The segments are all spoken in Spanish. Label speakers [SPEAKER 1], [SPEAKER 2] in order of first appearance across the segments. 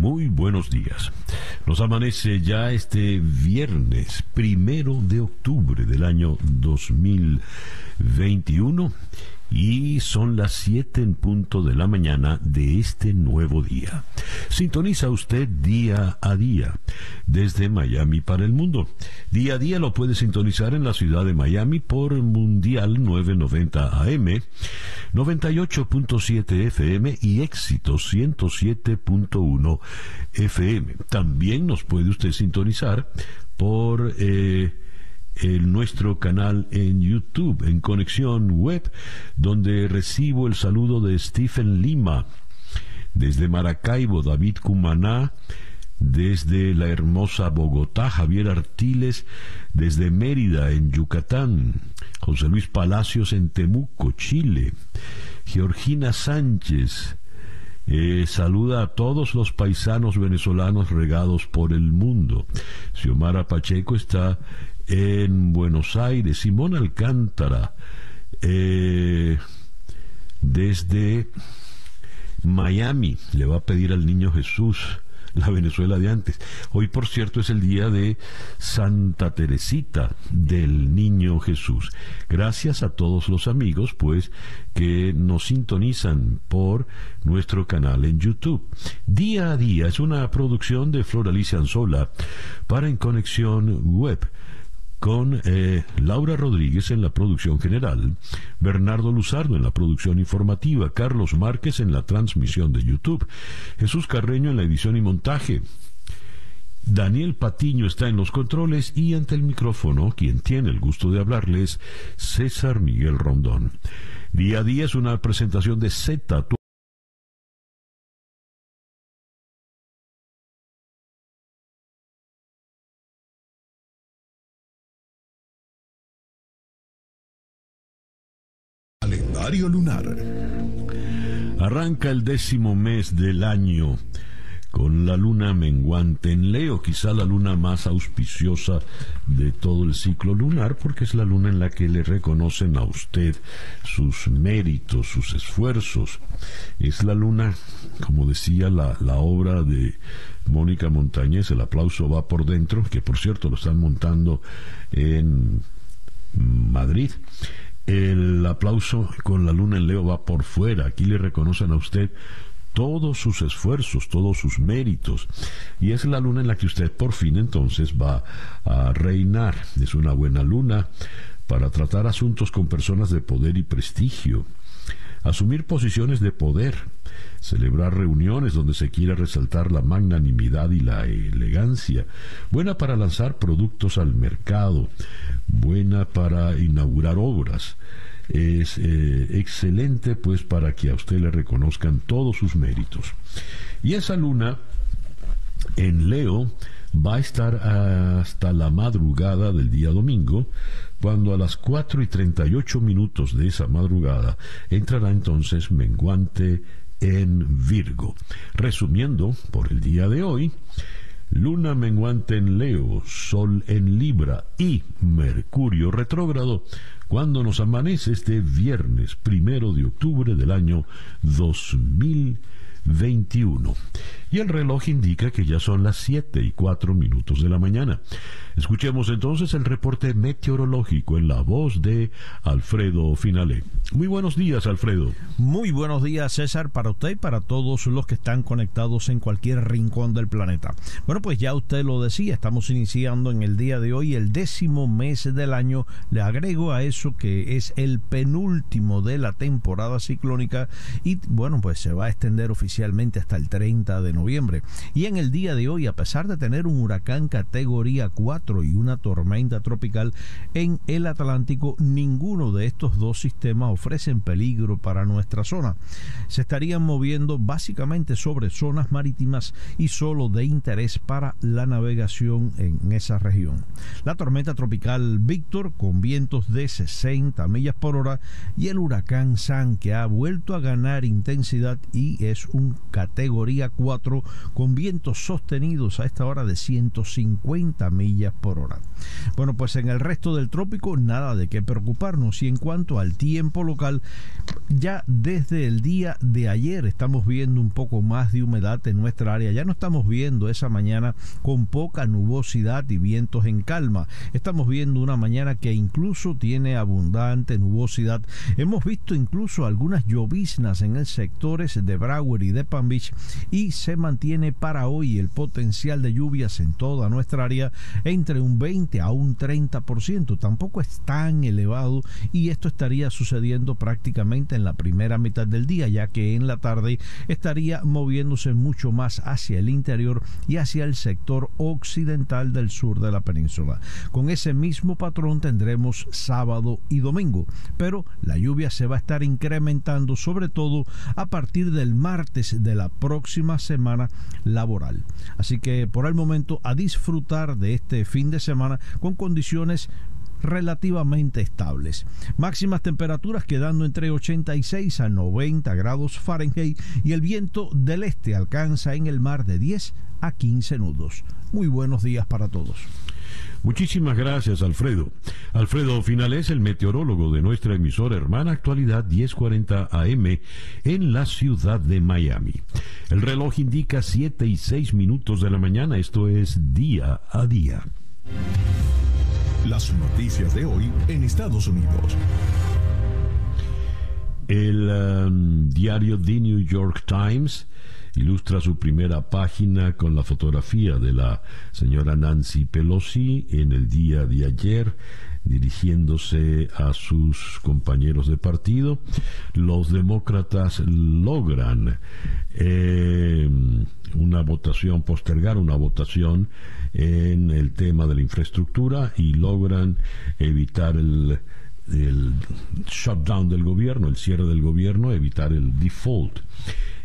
[SPEAKER 1] Muy buenos días. Nos amanece ya este viernes primero de octubre del año 2021 y son las 7 en punto de la mañana de este nuevo día. Sintoniza usted día a día desde Miami para el mundo. Día a día lo puede sintonizar en la ciudad de Miami por Mundial 990 AM, 98.7 FM y éxito 107.1 FM. También nos puede usted sintonizar por... Eh, el, nuestro canal en YouTube, en Conexión Web, donde recibo el saludo de Stephen Lima, desde Maracaibo, David Cumaná, desde la hermosa Bogotá, Javier Artiles, desde Mérida, en Yucatán, José Luis Palacios en Temuco, Chile, Georgina Sánchez, eh, saluda a todos los paisanos venezolanos regados por el mundo. Xiomara Pacheco está en Buenos Aires, Simón Alcántara, eh, desde Miami, le va a pedir al niño Jesús la Venezuela de antes. Hoy, por cierto, es el día de Santa Teresita del Niño Jesús. Gracias a todos los amigos, pues, que nos sintonizan por nuestro canal en YouTube. Día a día es una producción de Floralicia Anzola para En Conexión Web con eh, Laura Rodríguez en la producción general, Bernardo Luzardo en la producción informativa, Carlos Márquez en la transmisión de YouTube, Jesús Carreño en la edición y montaje. Daniel Patiño está en los controles y ante el micrófono, quien tiene el gusto de hablarles, César Miguel Rondón. Día a día es una presentación de Z
[SPEAKER 2] lunar.
[SPEAKER 1] Arranca el décimo mes del año con la luna menguante en Leo, quizá la luna más auspiciosa de todo el ciclo lunar, porque es la luna en la que le reconocen a usted sus méritos, sus esfuerzos. Es la luna, como decía la, la obra de Mónica Montañez, el aplauso va por dentro, que por cierto lo están montando en Madrid. El aplauso con la luna en Leo va por fuera. Aquí le reconocen a usted todos sus esfuerzos, todos sus méritos. Y es la luna en la que usted por fin entonces va a reinar. Es una buena luna para tratar asuntos con personas de poder y prestigio asumir posiciones de poder, celebrar reuniones donde se quiera resaltar la magnanimidad y la elegancia, buena para lanzar productos al mercado, buena para inaugurar obras. Es eh, excelente pues para que a usted le reconozcan todos sus méritos. Y esa luna en Leo va a estar hasta la madrugada del día domingo, cuando a las 4 y 38 minutos de esa madrugada entrará entonces menguante en Virgo. Resumiendo, por el día de hoy, Luna menguante en Leo, Sol en Libra y Mercurio retrógrado cuando nos amanece este viernes primero de octubre del año 2021 y el reloj indica que ya son las 7 y 4 minutos de la mañana. Escuchemos entonces el reporte meteorológico en la voz de Alfredo Finale. Muy buenos días, Alfredo.
[SPEAKER 3] Muy buenos días, César, para usted y para todos los que están conectados en cualquier rincón del planeta. Bueno, pues ya usted lo decía, estamos iniciando en el día de hoy el décimo mes del año. Le agrego a eso que es el penúltimo de la temporada ciclónica y bueno, pues se va a extender oficialmente hasta el 30 de noviembre. Y en el día de hoy, a pesar de tener un huracán categoría 4 y una tormenta tropical en el Atlántico, ninguno de estos dos sistemas ofrecen peligro para nuestra zona. Se estarían moviendo básicamente sobre zonas marítimas y solo de interés para la navegación en esa región. La tormenta tropical Víctor con vientos de 60 millas por hora y el huracán San que ha vuelto a ganar intensidad y es un categoría 4 con vientos sostenidos a esta hora de 150 millas por hora. Bueno, pues en el resto del trópico nada de qué preocuparnos. Y en cuanto al tiempo local, ya desde el día de ayer estamos viendo un poco más de humedad en nuestra área, ya no estamos viendo esa mañana con poca nubosidad y vientos en calma, estamos viendo una mañana que incluso tiene abundante nubosidad, hemos visto incluso algunas lloviznas en el sectores de Broward y de Palm Beach y se mantiene para hoy el potencial de lluvias en toda nuestra área entre un 20 a un 30%. Tampoco es tan elevado y esto estaría sucediendo prácticamente en la primera mitad del día, ya que en la tarde estaría moviéndose mucho más hacia el interior y hacia el sector occidental del sur de la península. Con ese mismo patrón tendremos sábado y domingo, pero la lluvia se va a estar incrementando sobre todo a partir del martes de la próxima semana laboral. Así que por el momento a disfrutar de este fin de semana con condiciones relativamente estables. Máximas temperaturas quedando entre 86 a 90 grados Fahrenheit y el viento del este alcanza en el mar de 10 a 15 nudos. Muy buenos días para todos.
[SPEAKER 1] Muchísimas gracias, Alfredo. Alfredo Finales, el meteorólogo de nuestra emisora hermana Actualidad 1040 AM en la ciudad de Miami. El reloj indica 7 y 6 minutos de la mañana, esto es día a día.
[SPEAKER 2] Las noticias de hoy en Estados Unidos.
[SPEAKER 1] El um, diario The New York Times ilustra su primera página con la fotografía de la señora Nancy Pelosi en el día de ayer dirigiéndose a sus compañeros de partido. Los demócratas logran eh, una votación, postergar una votación en el tema de la infraestructura y logran evitar el, shutdown del gobierno, el cierre del gobierno, evitar el default.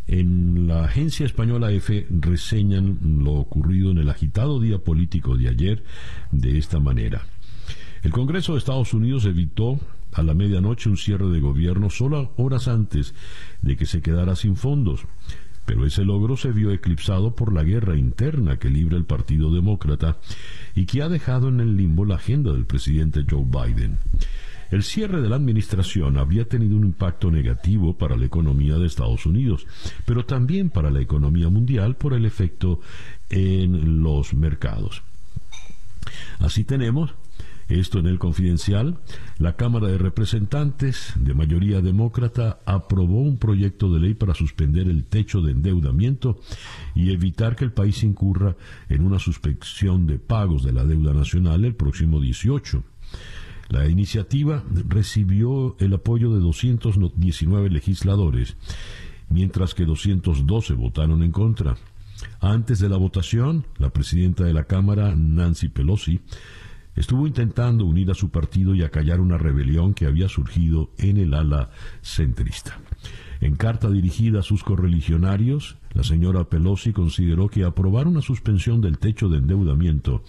[SPEAKER 1] En la agencia española EFE reseñan lo ocurrido en el agitado día político de ayer de esta manera. El Congreso de Estados Unidos evitó a la medianoche un cierre de gobierno solo horas antes de que se quedara sin fondos, pero ese logro se vio eclipsado por la guerra interna que libra el Partido Demócrata y que ha dejado en el limbo la agenda del presidente Joe Biden. El cierre de la administración habría tenido un impacto negativo para la economía de Estados Unidos, pero también para la economía mundial por el efecto en los mercados. Así tenemos esto en el confidencial, la Cámara de Representantes, de mayoría demócrata, aprobó un proyecto de ley para suspender el techo de endeudamiento y evitar que el país incurra en una suspensión de pagos de la deuda nacional el próximo 18. La iniciativa recibió el apoyo de 219 legisladores, mientras que 212 votaron en contra. Antes de la votación, la presidenta de la Cámara, Nancy Pelosi, estuvo intentando unir a su partido y acallar una rebelión que había surgido en el ala centrista. En carta dirigida a sus correligionarios, la señora Pelosi consideró que aprobar una suspensión del techo de endeudamiento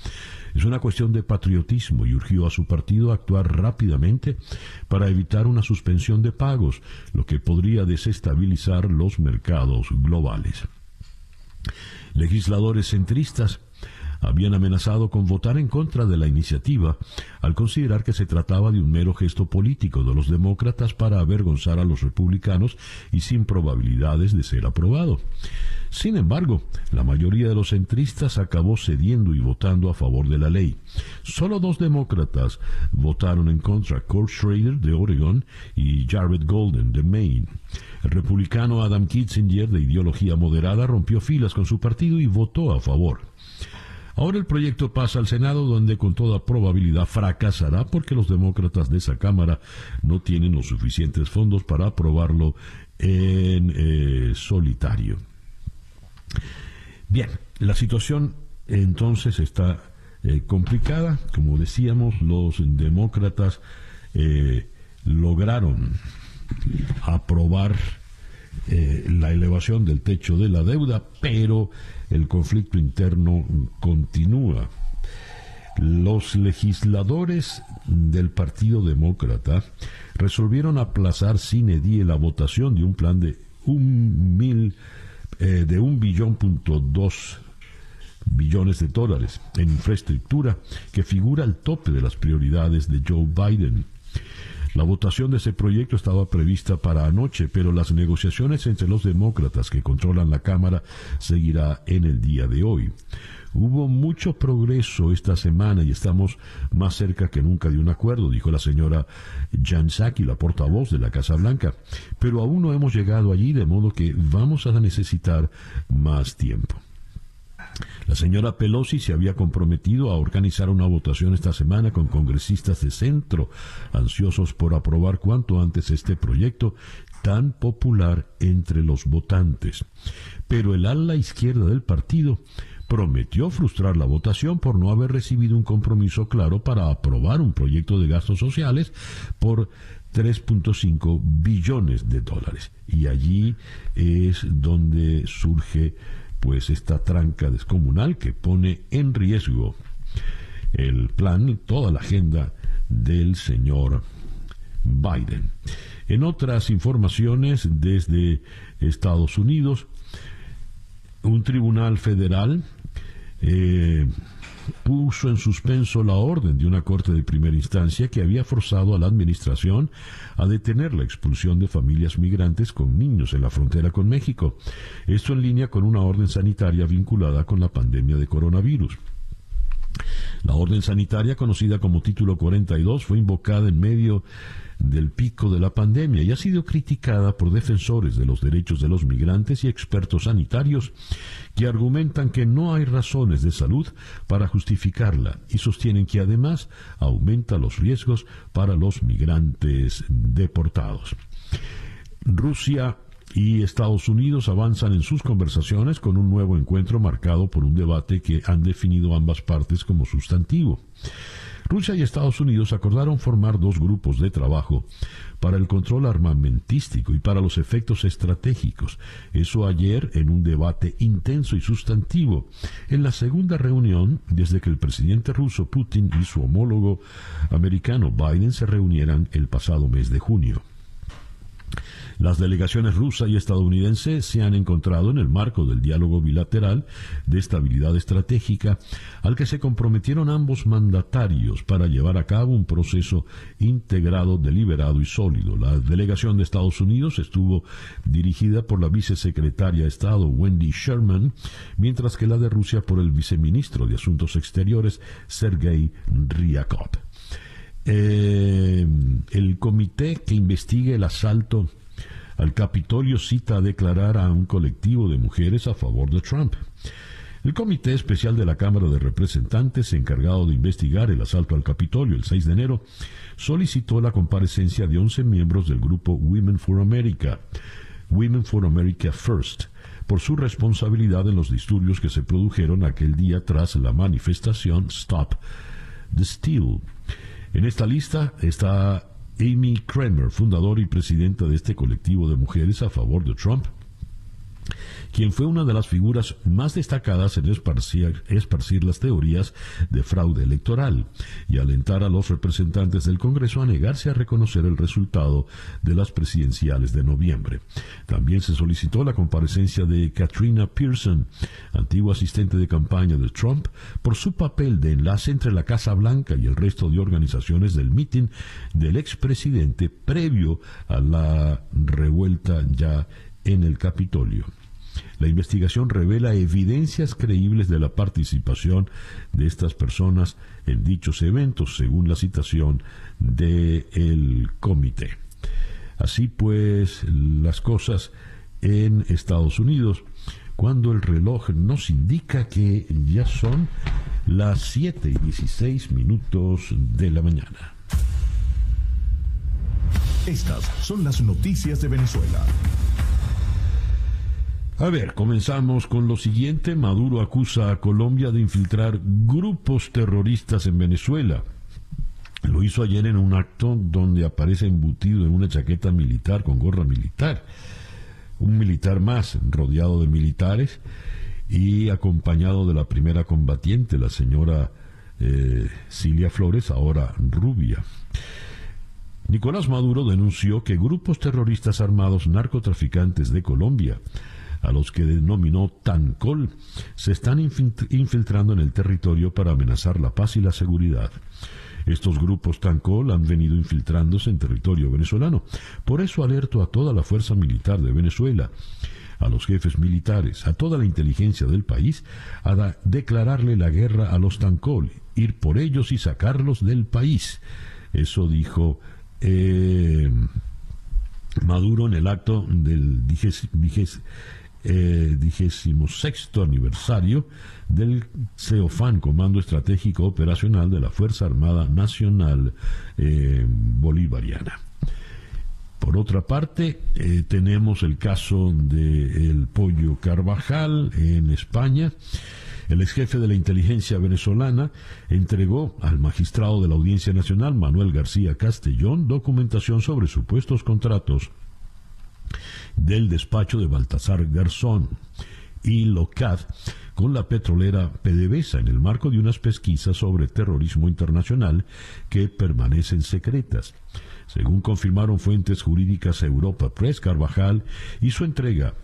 [SPEAKER 1] es una cuestión de patriotismo y urgió a su partido a actuar rápidamente para evitar una suspensión de pagos, lo que podría desestabilizar los mercados globales. Legisladores centristas habían amenazado con votar en contra de la iniciativa al considerar que se trataba de un mero gesto político de los demócratas para avergonzar a los republicanos y sin probabilidades de ser aprobado. Sin embargo, la mayoría de los centristas acabó cediendo y votando a favor de la ley. Solo dos demócratas votaron en contra, Kurt Schrader de Oregon y Jared Golden de Maine. El republicano Adam Kitzinger, de ideología moderada, rompió filas con su partido y votó a favor. Ahora el proyecto pasa al Senado donde con toda probabilidad fracasará porque los demócratas de esa Cámara no tienen los suficientes fondos para aprobarlo en eh, solitario. Bien, la situación entonces está eh, complicada. Como decíamos, los demócratas eh, lograron aprobar la elevación del techo de la deuda, pero el conflicto interno continúa. Los legisladores del Partido Demócrata resolvieron aplazar sin edie la votación de un plan de un mil eh, de un billón punto dos billones de dólares en infraestructura que figura al tope de las prioridades de Joe Biden. La votación de ese proyecto estaba prevista para anoche, pero las negociaciones entre los demócratas que controlan la Cámara seguirá en el día de hoy. Hubo mucho progreso esta semana y estamos más cerca que nunca de un acuerdo, dijo la señora Jan la portavoz de la Casa Blanca. Pero aún no hemos llegado allí, de modo que vamos a necesitar más tiempo. La señora Pelosi se había comprometido a organizar una votación esta semana con congresistas de centro, ansiosos por aprobar cuanto antes este proyecto tan popular entre los votantes. Pero el ala izquierda del partido prometió frustrar la votación por no haber recibido un compromiso claro para aprobar un proyecto de gastos sociales por 3.5 billones de dólares. Y allí es donde surge pues esta tranca descomunal que pone en riesgo el plan, toda la agenda del señor Biden. En otras informaciones desde Estados Unidos, un tribunal federal eh, puso en suspenso la orden de una corte de primera instancia que había forzado a la administración a detener la expulsión de familias migrantes con niños en la frontera con México. Esto en línea con una orden sanitaria vinculada con la pandemia de coronavirus. La orden sanitaria, conocida como Título 42, fue invocada en medio del pico de la pandemia y ha sido criticada por defensores de los derechos de los migrantes y expertos sanitarios que argumentan que no hay razones de salud para justificarla y sostienen que además aumenta los riesgos para los migrantes deportados. Rusia y Estados Unidos avanzan en sus conversaciones con un nuevo encuentro marcado por un debate que han definido ambas partes como sustantivo. Rusia y Estados Unidos acordaron formar dos grupos de trabajo para el control armamentístico y para los efectos estratégicos. Eso ayer en un debate intenso y sustantivo en la segunda reunión desde que el presidente ruso Putin y su homólogo americano Biden se reunieran el pasado mes de junio. Las delegaciones rusa y estadounidense se han encontrado en el marco del diálogo bilateral de estabilidad estratégica al que se comprometieron ambos mandatarios para llevar a cabo un proceso integrado, deliberado y sólido. La delegación de Estados Unidos estuvo dirigida por la vicesecretaria de Estado Wendy Sherman, mientras que la de Rusia por el viceministro de Asuntos Exteriores Sergei Ryakov. Eh, el comité que investigue el asalto al Capitolio cita a declarar a un colectivo de mujeres a favor de Trump. El Comité Especial de la Cámara de Representantes, encargado de investigar el asalto al Capitolio el 6 de enero, solicitó la comparecencia de 11 miembros del grupo Women for America, Women for America First, por su responsabilidad en los disturbios que se produjeron aquel día tras la manifestación Stop the Steal. En esta lista está Amy Kramer, fundadora y presidenta de este colectivo de mujeres a favor de Trump, quien fue una de las figuras más destacadas en esparcir, las teorías de fraude electoral y alentar a los representantes del Congreso a negarse a reconocer el resultado de las presidenciales de noviembre. También se solicitó la comparecencia de Katrina Pearson, antigua asistente de campaña de Trump, por su papel de enlace entre la Casa Blanca y el resto de organizaciones del mitin del expresidente previo a la revuelta ya en el Capitolio. La investigación revela evidencias creíbles de la participación de estas personas en dichos eventos, según la citación del comité. Así pues, las cosas en Estados Unidos, cuando el reloj nos indica que ya son las 7 y 16 minutos de la mañana.
[SPEAKER 2] Estas son las noticias de Venezuela.
[SPEAKER 1] A ver, comenzamos con lo siguiente. Maduro acusa a Colombia de infiltrar grupos terroristas en Venezuela. Lo hizo ayer en un acto donde aparece embutido en una chaqueta militar con gorra militar. Un militar más, rodeado de militares y acompañado de la primera combatiente, la señora eh, Cilia Flores, ahora rubia. Nicolás Maduro denunció que grupos terroristas armados narcotraficantes de Colombia, a los que denominó Tancol, se están infiltrando en el territorio para amenazar la paz y la seguridad. Estos grupos Tancol han venido infiltrándose en territorio venezolano. Por eso alerto a toda la fuerza militar de Venezuela, a los jefes militares, a toda la inteligencia del país, a declararle la guerra a los Tancol, ir por ellos y sacarlos del país. Eso dijo eh, Maduro en el acto del vigésimo sexto aniversario del CEOFAN, Comando Estratégico Operacional de la Fuerza Armada Nacional eh, Bolivariana. Por otra parte, eh, tenemos el caso del pollo Carvajal en España. El ex jefe de la inteligencia venezolana entregó al magistrado de la Audiencia Nacional, Manuel García Castellón, documentación sobre supuestos contratos del despacho de Baltasar Garzón y LOCAD con la petrolera PDVSA en el marco de unas pesquisas sobre terrorismo internacional que permanecen secretas. Según confirmaron fuentes jurídicas Europa Press, Carvajal hizo entrega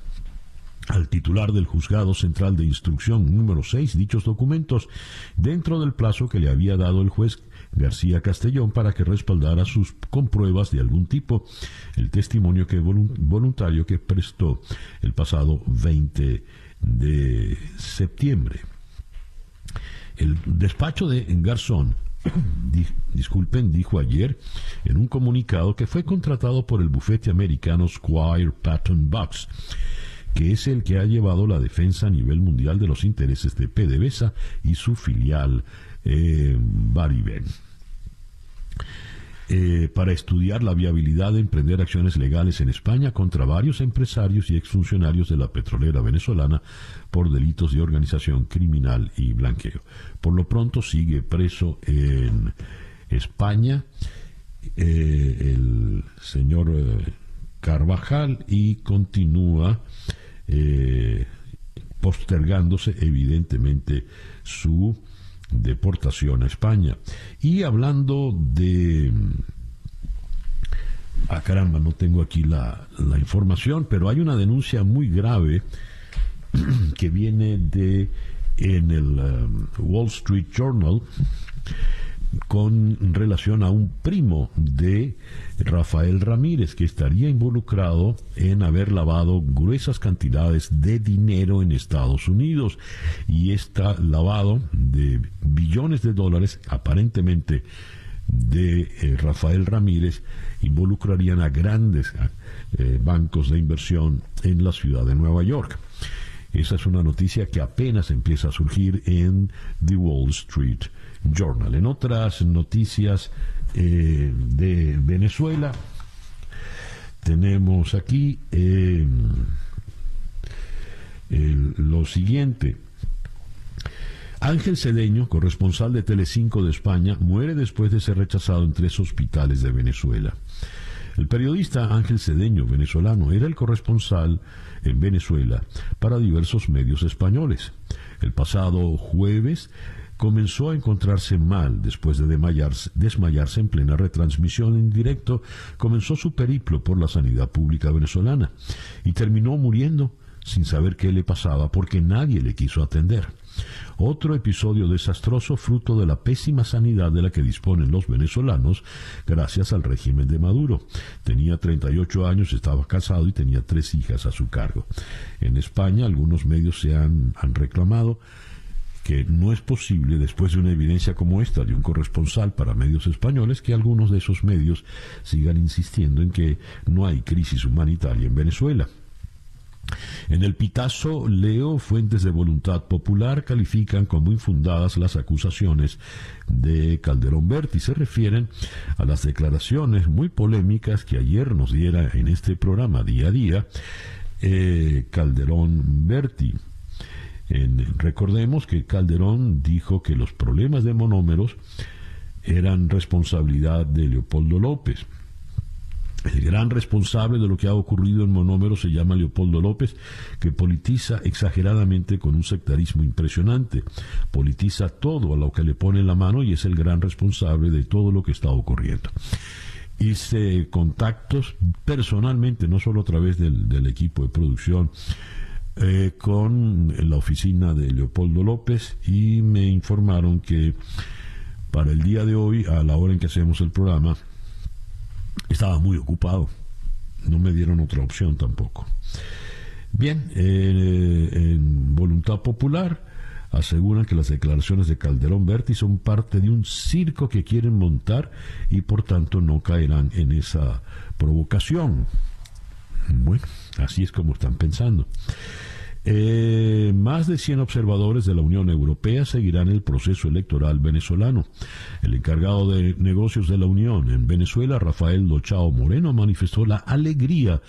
[SPEAKER 1] al titular del Juzgado Central de Instrucción número 6 dichos documentos dentro del plazo que le había dado el juez García Castellón para que respaldara sus compruebas de algún tipo el testimonio que voluntario que prestó el pasado 20 de septiembre. El despacho de Garzón disculpen, dijo ayer en un comunicado que fue contratado por el bufete americano Squire Patton Box, que es el que ha llevado la defensa a nivel mundial de los intereses de PDVSA y su filial eh. Eh, para estudiar la viabilidad de emprender acciones legales en España contra varios empresarios y exfuncionarios de la petrolera venezolana por delitos de organización criminal y blanqueo. Por lo pronto sigue preso en España eh, el señor Carvajal y continúa postergándose evidentemente su deportación a España. Y hablando de... Ah, caramba, no tengo aquí la, la información, pero hay una denuncia muy grave que viene de en el um, Wall Street Journal con relación a un primo de Rafael Ramírez que estaría involucrado en haber lavado gruesas cantidades de dinero en Estados Unidos. Y este lavado de billones de dólares aparentemente de eh, Rafael Ramírez. Involucrarían a grandes eh, bancos de inversión en la ciudad de Nueva York. Esa es una noticia que apenas empieza a surgir en The Wall Street Journal. En otras noticias eh, de Venezuela, tenemos aquí eh, lo siguiente. Ángel Cedeño, corresponsal de Telecinco de España, muere después de ser rechazado en tres hospitales de Venezuela. El periodista Ángel Cedeño, venezolano, era el corresponsal en Venezuela para diversos medios españoles. El pasado jueves comenzó a encontrarse mal después de desmayarse, en plena retransmisión en directo, comenzó su periplo por la sanidad pública venezolana y terminó muriendo sin saber qué le pasaba porque nadie le quiso atender. Otro episodio desastroso fruto de la pésima sanidad de la que disponen los venezolanos gracias al régimen de Maduro. Tenía 38 años, estaba casado y tenía tres hijas a su cargo. En España algunos medios se han, han reclamado que no es posible, después de una evidencia como esta de un corresponsal para medios españoles, que algunos de esos medios sigan insistiendo en que no hay crisis humanitaria en Venezuela. En el Pitazo, leo fuentes de voluntad popular califican como infundadas las acusaciones de Calderón Berti. Se refieren a las declaraciones muy polémicas que ayer nos diera en este programa día a día eh, Calderón Berti. Recordemos que Calderón dijo que los problemas de monómeros eran responsabilidad de Leopoldo López. El gran responsable de lo que ha ocurrido en Monómero se llama Leopoldo López, que politiza exageradamente con un sectarismo impresionante. Politiza todo a lo que le pone la mano y es el gran responsable de todo lo que está ocurriendo. Hice contactos personalmente, no solo a través del, equipo de producción, eh, con la oficina de Leopoldo López y me informaron que para el día de hoy, a la hora en que hacemos el programa, estaba muy ocupado. No me dieron otra opción tampoco. Bien, eh, en Voluntad Popular aseguran que las declaraciones de Calderón Berti son parte de un circo que quieren montar y por tanto no caerán en esa provocación. Bueno, así es como están pensando. Eh, más de 100 observadores de la Unión Europea seguirán el proceso electoral venezolano. El encargado de negocios de la Unión en Venezuela, Rafael Dochao Moreno, manifestó la alegría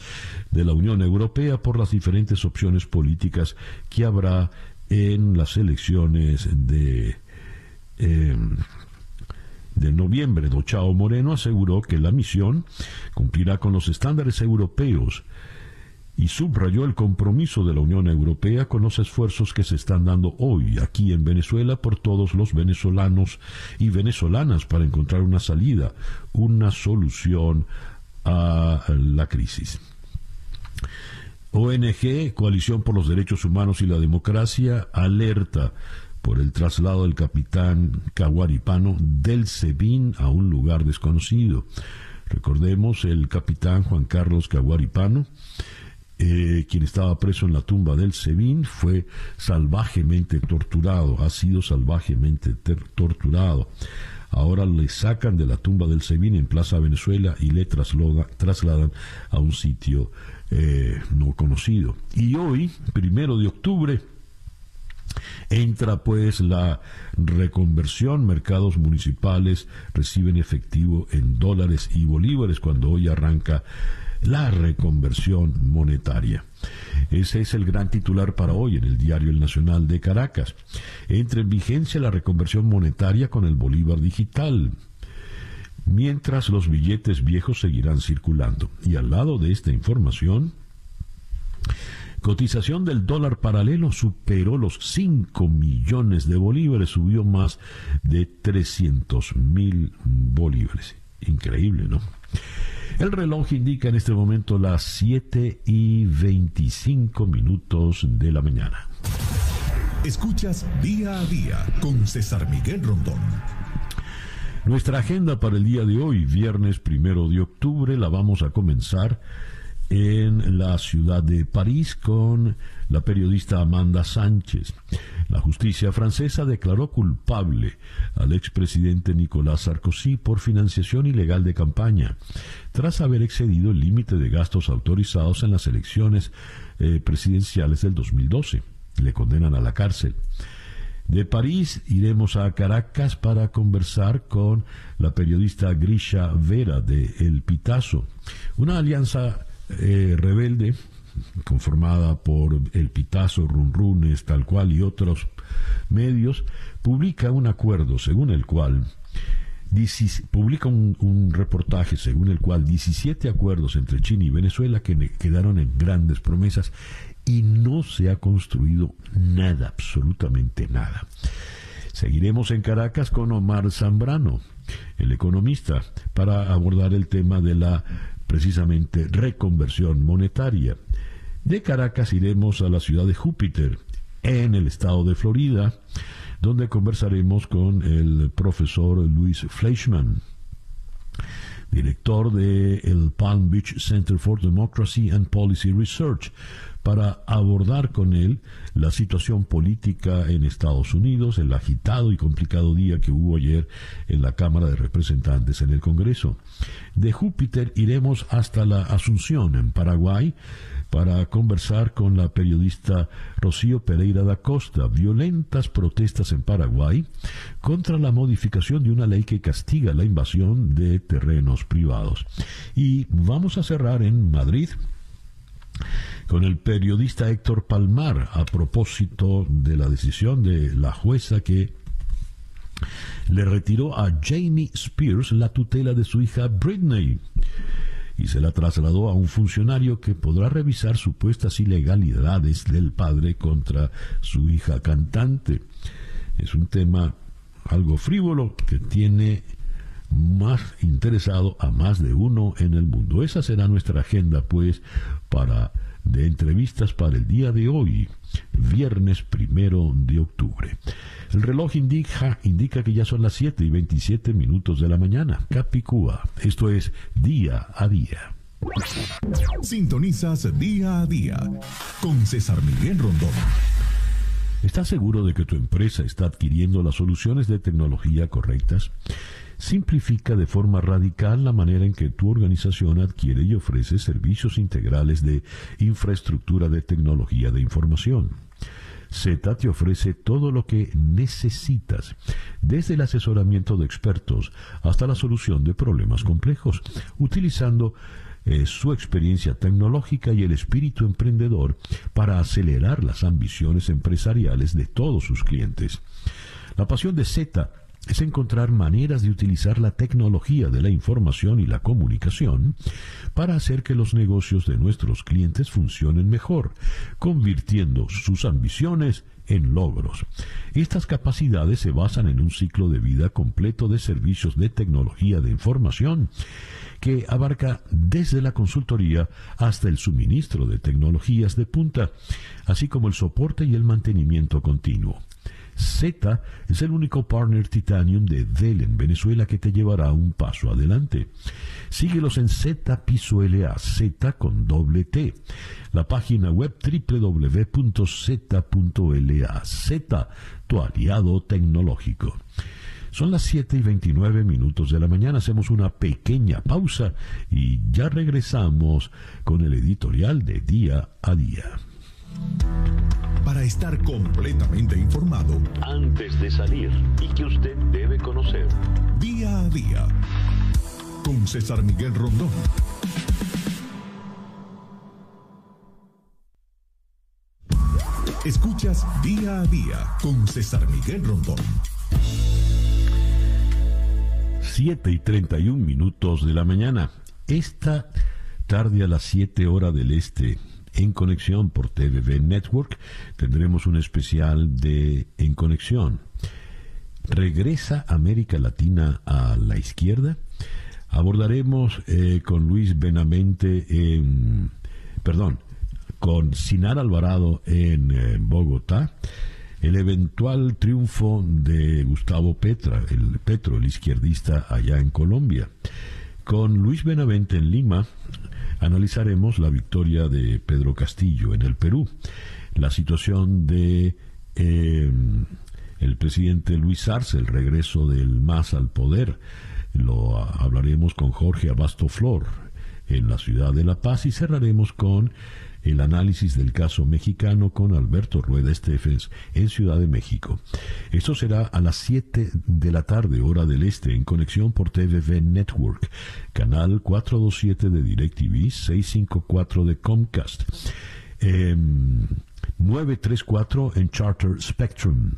[SPEAKER 1] de la Unión Europea por las diferentes opciones políticas que habrá en las elecciones de... Em, de noviembre, Dochao Moreno aseguró que la misión cumplirá con los estándares europeos y subrayó el compromiso de la Unión Europea con los esfuerzos que se están dando hoy aquí en Venezuela por todos los venezolanos y venezolanas para encontrar una salida, una solución a la crisis. ONG, Coalición por los Derechos Humanos y la Democracia, alerta por el traslado del capitán Caguaripano del SEBIN a un lugar desconocido. Recordemos el capitán Juan Carlos Caguaripano, eh, quien estaba preso en la tumba del Sebin, fue salvajemente torturado, ha sido salvajemente torturado. Ahora le sacan de la tumba del Sebin en Plaza Venezuela y le trasladan a un sitio eh, no conocido. Y hoy, primero de octubre, Entra pues la reconversión, mercados municipales reciben efectivo en dólares y bolívares cuando hoy arranca la reconversión monetaria. Ese es el gran titular para hoy en el diario El Nacional de Caracas. Entra en vigencia la reconversión monetaria con el Bolívar digital mientras los billetes viejos seguirán circulando. Y al lado de esta información, cotización del dólar paralelo superó los 5 millones de bolívares, subió más de 300 mil bolívares. Increíble, ¿no? El reloj indica en este momento las 7 y 25 minutos de la mañana.
[SPEAKER 2] Escuchas día a día con César Miguel Rondón.
[SPEAKER 1] Nuestra agenda para el día de hoy, viernes primero de octubre, la vamos a comenzar en la ciudad de París con la periodista Amanda Sánchez. La justicia francesa declaró culpable al expresidente Nicolás Sarkozy por financiación ilegal de campaña, tras haber excedido el límite de gastos autorizados en las elecciones eh, presidenciales del 2012. Le condenan a la cárcel. De París iremos a Caracas para conversar con la periodista Grisha Vera de El Pitazo, una alianza eh, rebelde conformada por El Pitazo, Runrunes, tal cual y otros medios, publica un acuerdo según el cual publica un, reportaje según el cual 17 acuerdos entre China y Venezuela que quedaron en grandes promesas y no se ha construido nada, absolutamente nada. Seguiremos en Caracas con Omar Zambrano, el economista, para abordar el tema de la precisamente reconversión monetaria. De Caracas iremos a la ciudad de Júpiter, en el estado de Florida, donde conversaremos con el profesor Luis Fleischman, director del el Palm Beach Center for Democracy and Policy Research, para abordar con él la situación política en Estados Unidos, el agitado y complicado día que hubo ayer en la Cámara de Representantes en el Congreso. De Júpiter iremos hasta la Asunción, en Paraguay, para conversar con la periodista Rocío Pereira da Costa. Violentas protestas en Paraguay contra la modificación de una ley que castiga la invasión de terrenos privados. Y vamos a cerrar en Madrid con el periodista Héctor Palmar a propósito de la decisión de la jueza que le retiró a Jamie Spears la tutela de su hija Britney y se la trasladó a un funcionario que podrá revisar supuestas ilegalidades del padre contra su hija cantante. Es un tema algo frívolo que tiene más interesado a más de uno en el mundo. Esa será nuestra agenda, pues, para de entrevistas para el día de hoy, viernes primero de octubre. El reloj indica, indica que ya son las 7 y 27 minutos de la mañana. Capicúa. Esto es día a día.
[SPEAKER 2] Sintonizas día a día con César Miguel Rondón.
[SPEAKER 1] ¿Estás seguro de que tu empresa está adquiriendo las soluciones de tecnología correctas? Simplifica de forma radical la manera en que tu organización adquiere y ofrece servicios integrales de infraestructura de tecnología de información. Z te ofrece todo lo que necesitas, desde el asesoramiento de expertos hasta la solución de problemas complejos, utilizando eh, su experiencia tecnológica y el espíritu emprendedor para acelerar las ambiciones empresariales de todos sus clientes. La pasión de Z es encontrar maneras de utilizar la tecnología de la información y la comunicación para hacer que los negocios de nuestros clientes funcionen mejor, convirtiendo sus ambiciones en logros. Estas capacidades se basan en un ciclo de vida completo de servicios de tecnología de información que abarca desde la consultoría hasta el suministro de tecnologías de punta, así como el soporte y el mantenimiento continuo. Z es el único partner Titanium de Dell en Venezuela que te llevará un paso adelante. Síguelos en Z Piso LA, Z con doble T. La página web www.z.la, Z, tu aliado tecnológico. Son las 7 y 29 minutos de la mañana. Hacemos una pequeña pausa y ya regresamos con el editorial de día a día
[SPEAKER 2] para estar completamente informado
[SPEAKER 1] antes de salir y que usted debe conocer.
[SPEAKER 2] Día a día con César Miguel Rondón. Escuchas día a día con César Miguel Rondón.
[SPEAKER 1] 7 y 31 minutos de la mañana. Esta tarde a las 7 horas del este en Conexión por TVV Network. Tendremos un especial de En Conexión. ¿Regresa América Latina a la izquierda? Abordaremos eh, con Luis Benamente en, perdón, con Sinar Alvarado en eh, Bogotá el eventual triunfo de Gustavo Petra, el Petro, el izquierdista allá en Colombia. Con Luis Benavente en Lima analizaremos la victoria de Pedro Castillo en el Perú, la situación de eh, el presidente Luis Arce, el regreso del MAS al poder, lo hablaremos con Jorge Abasto Flor en la ciudad de La Paz y cerraremos con el análisis del caso mexicano con Alberto Rueda Stephens en Ciudad de México. Esto será a las 7 de la tarde, hora del este, en conexión por TVV Network, canal 427 de DirecTV, 654 de Comcast. 934 em, en Charter Spectrum,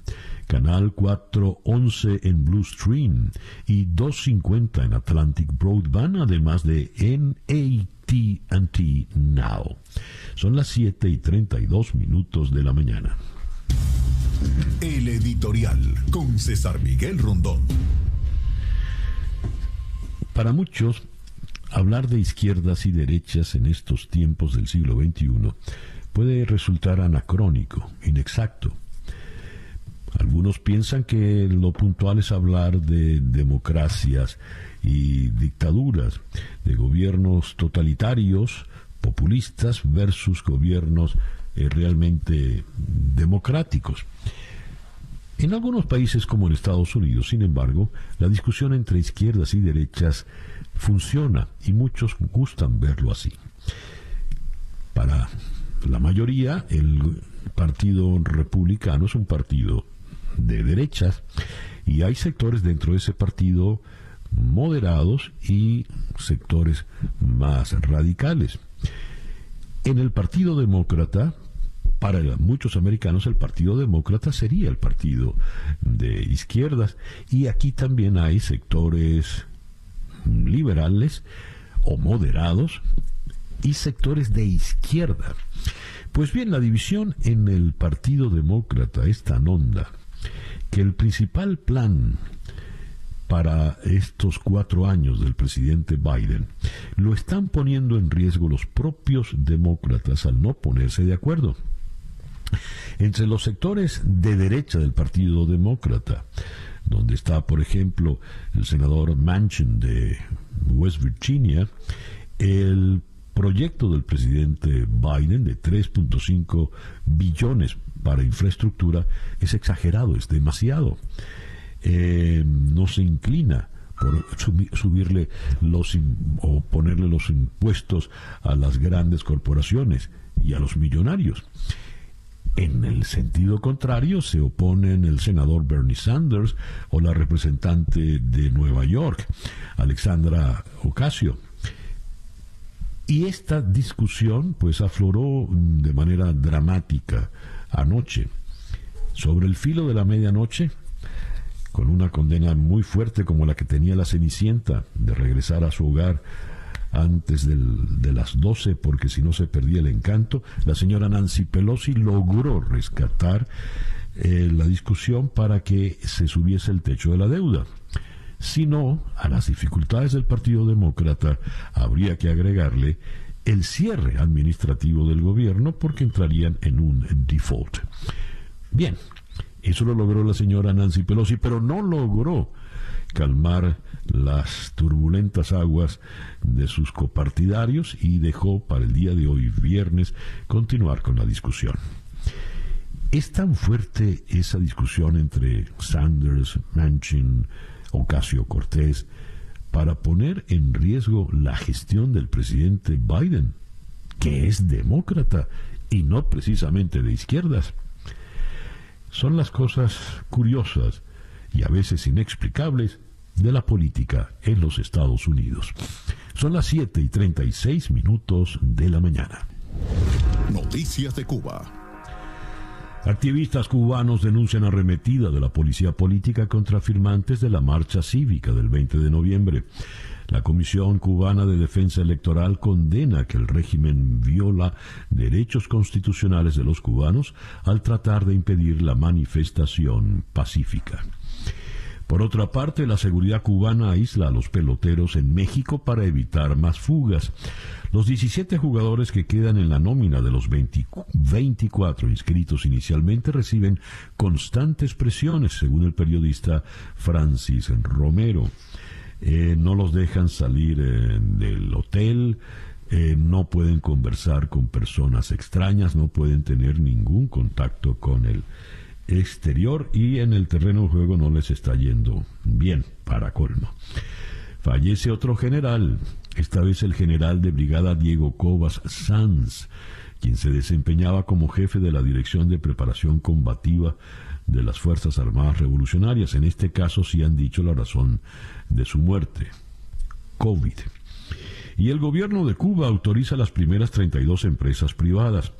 [SPEAKER 1] canal 411 en Blue Stream y 250 en Atlantic Broadband, además de en AT&T Now. Son las 7 y 32 minutos de la mañana.
[SPEAKER 2] El editorial con César Miguel Rondón.
[SPEAKER 1] Para muchos, hablar de izquierdas y derechas en estos tiempos del siglo XXI puede resultar anacrónico, inexacto. Algunos piensan que lo puntual es hablar de democracias y dictaduras, de gobiernos totalitarios, populistas versus gobiernos eh, realmente democráticos. En algunos países como en Estados Unidos, sin embargo, la discusión entre izquierdas y derechas funciona y muchos gustan verlo así. Para la mayoría, el Partido Republicano es un partido de derechas y hay sectores dentro de ese partido moderados y sectores más radicales. En el Partido Demócrata, para muchos americanos el Partido Demócrata sería el partido de izquierdas y aquí también hay sectores liberales o moderados y sectores de izquierda. Pues bien, la división en el Partido Demócrata es tan honda que el principal plan para estos cuatro años del presidente Biden lo están poniendo en riesgo los propios demócratas al no ponerse de acuerdo. Entre los sectores de derecha del Partido Demócrata, donde está, por ejemplo, el senador Manchin de West Virginia, el proyecto del presidente Biden de 3.5 billones para infraestructura es exagerado, es demasiado. Eh, no se inclina por subirle los o ponerle los impuestos a las grandes corporaciones y a los millonarios. En el sentido contrario, se oponen el senador Bernie Sanders o la representante de Nueva York, Alexandra Ocasio. Y esta discusión pues afloró de manera dramática anoche. Sobre el filo de la medianoche, con una condena muy fuerte como la que tenía la Cenicienta de regresar a su hogar antes de las 12 porque si no se perdía el encanto, la señora Nancy Pelosi logró rescatar eh, la discusión para que se subiese el techo de la deuda. Si no, a las dificultades del Partido Demócrata habría que agregarle el cierre administrativo del gobierno porque entrarían en un default. Bien, eso lo logró la señora Nancy Pelosi, pero no logró calmar las turbulentas aguas de sus copartidarios y dejó para el día de hoy, viernes, continuar con la discusión. Es tan fuerte esa discusión entre Sanders, Manchin, Ocasio Cortés, para poner en riesgo la gestión del presidente Biden, que es demócrata y no precisamente de izquierdas. Son las cosas curiosas y a veces inexplicables de la política en los Estados Unidos. Son las 7 y 36 minutos de la mañana.
[SPEAKER 2] Noticias de Cuba.
[SPEAKER 1] Activistas cubanos denuncian arremetida de la policía política contra firmantes de la marcha cívica del 20 de noviembre. La Comisión Cubana de Defensa Electoral condena que el régimen viola derechos constitucionales de los cubanos al tratar de impedir la manifestación pacífica. Por otra parte, la seguridad cubana aísla a los peloteros en México para evitar más fugas. Los 17 jugadores que quedan en la nómina de los 24 inscritos inicialmente reciben constantes presiones, según el periodista Francis Romero. Eh, no los dejan salir del hotel, eh, no pueden conversar con personas extrañas, no pueden tener ningún contacto con el exterior y en el terreno de juego no les está yendo bien, para colmo. Fallece otro general, esta vez el general de brigada Diego Cobas Sanz, quien se desempeñaba como jefe de la Dirección de Preparación Combativa de las Fuerzas Armadas Revolucionarias. En este caso sí han dicho la razón de su muerte, COVID. Y el gobierno de Cuba autoriza las primeras 32 empresas privadas.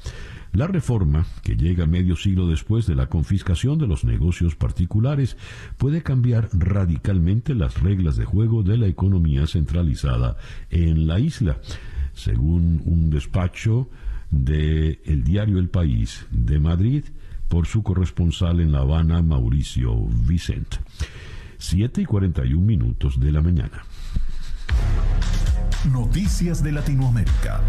[SPEAKER 1] La reforma, que llega medio siglo después de la confiscación de los negocios particulares, puede cambiar radicalmente las reglas de juego de la economía centralizada en la isla, según un despacho de el diario El País de Madrid por su corresponsal en La Habana, Mauricio Vicente. 7 y 41 minutos de la mañana.
[SPEAKER 2] Noticias de Latinoamérica.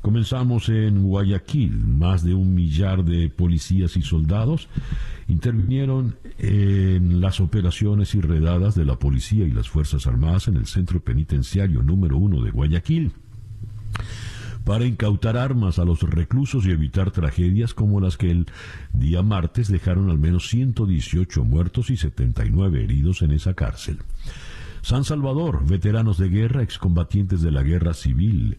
[SPEAKER 1] Comenzamos en Guayaquil. Más de un millar de policías y soldados intervinieron en las operaciones y redadas de la policía y las Fuerzas Armadas en el centro penitenciario número uno de Guayaquil para incautar armas a los reclusos y evitar tragedias como las que el día martes dejaron al menos 118 muertos y 79 heridos en esa cárcel. San Salvador, veteranos de guerra, excombatientes de la guerra civil,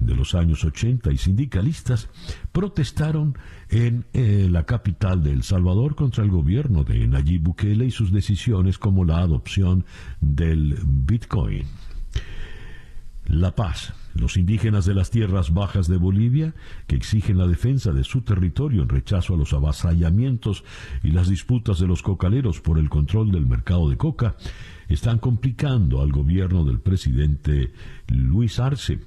[SPEAKER 1] de los años 80 y sindicalistas protestaron en eh, la capital de El Salvador contra el gobierno de Nayib Bukele y sus decisiones como la adopción del Bitcoin. La paz. Los indígenas de las tierras bajas de Bolivia, que exigen la defensa de su territorio en rechazo a los avasallamientos y las disputas de los cocaleros por el control del mercado de coca, están complicando al gobierno del presidente Luis Arce.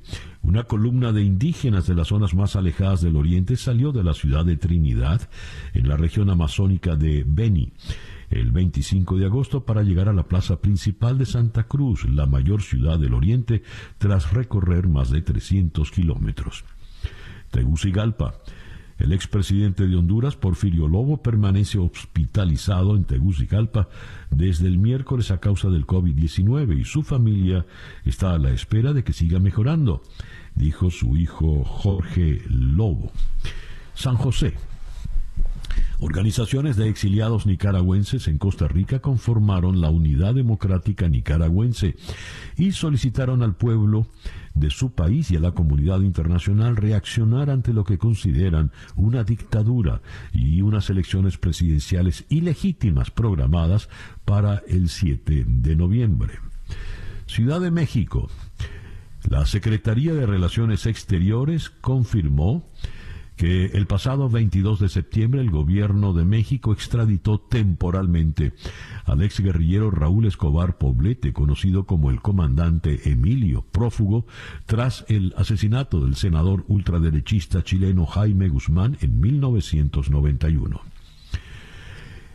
[SPEAKER 1] Una columna de indígenas de las zonas más alejadas del oriente salió de la ciudad de Trinidad, en la región amazónica de Beni el 25 de agosto para llegar a la plaza principal de Santa Cruz, la mayor ciudad del oriente, tras recorrer más de 300 kilómetros. Tegucigalpa. El expresidente de Honduras, Porfirio Lobo, permanece hospitalizado en Tegucigalpa desde el miércoles a causa del COVID-19 y su familia está a la espera de que siga mejorando, dijo su hijo Jorge Lobo. San José. Organizaciones de exiliados nicaragüenses en Costa Rica conformaron la Unidad Democrática Nicaragüense y solicitaron al pueblo de su país y a la comunidad internacional reaccionar ante lo que consideran una dictadura y unas elecciones presidenciales ilegítimas programadas para el 7 de noviembre. Ciudad de México. La Secretaría de Relaciones Exteriores confirmó que el pasado 22 de septiembre el gobierno de México extraditó temporalmente al ex guerrillero Raúl Escobar Poblete, conocido como el comandante Emilio, prófugo, tras el asesinato del senador ultraderechista chileno Jaime Guzmán en 1991.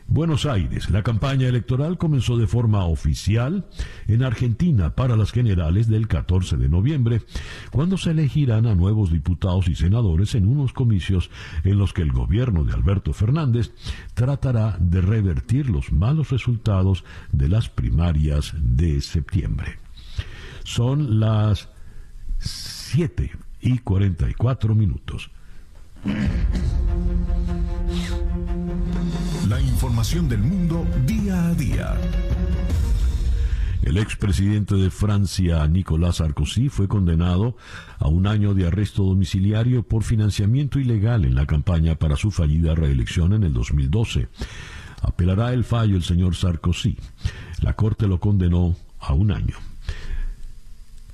[SPEAKER 1] Buenos Aires. La campaña electoral comenzó de forma oficial en Argentina para las generales del 14 de noviembre, cuando se elegirán a nuevos diputados y senadores en unos comicios en los que el gobierno de Alberto Fernández tratará de revertir los malos resultados de las primarias de septiembre. Son las 7 y 44 minutos.
[SPEAKER 2] La información del mundo día a día.
[SPEAKER 1] El expresidente de Francia, Nicolas Sarkozy, fue condenado a un año de arresto domiciliario por financiamiento ilegal en la campaña para su fallida reelección en el 2012. Apelará el fallo el señor Sarkozy. La Corte lo condenó a un año.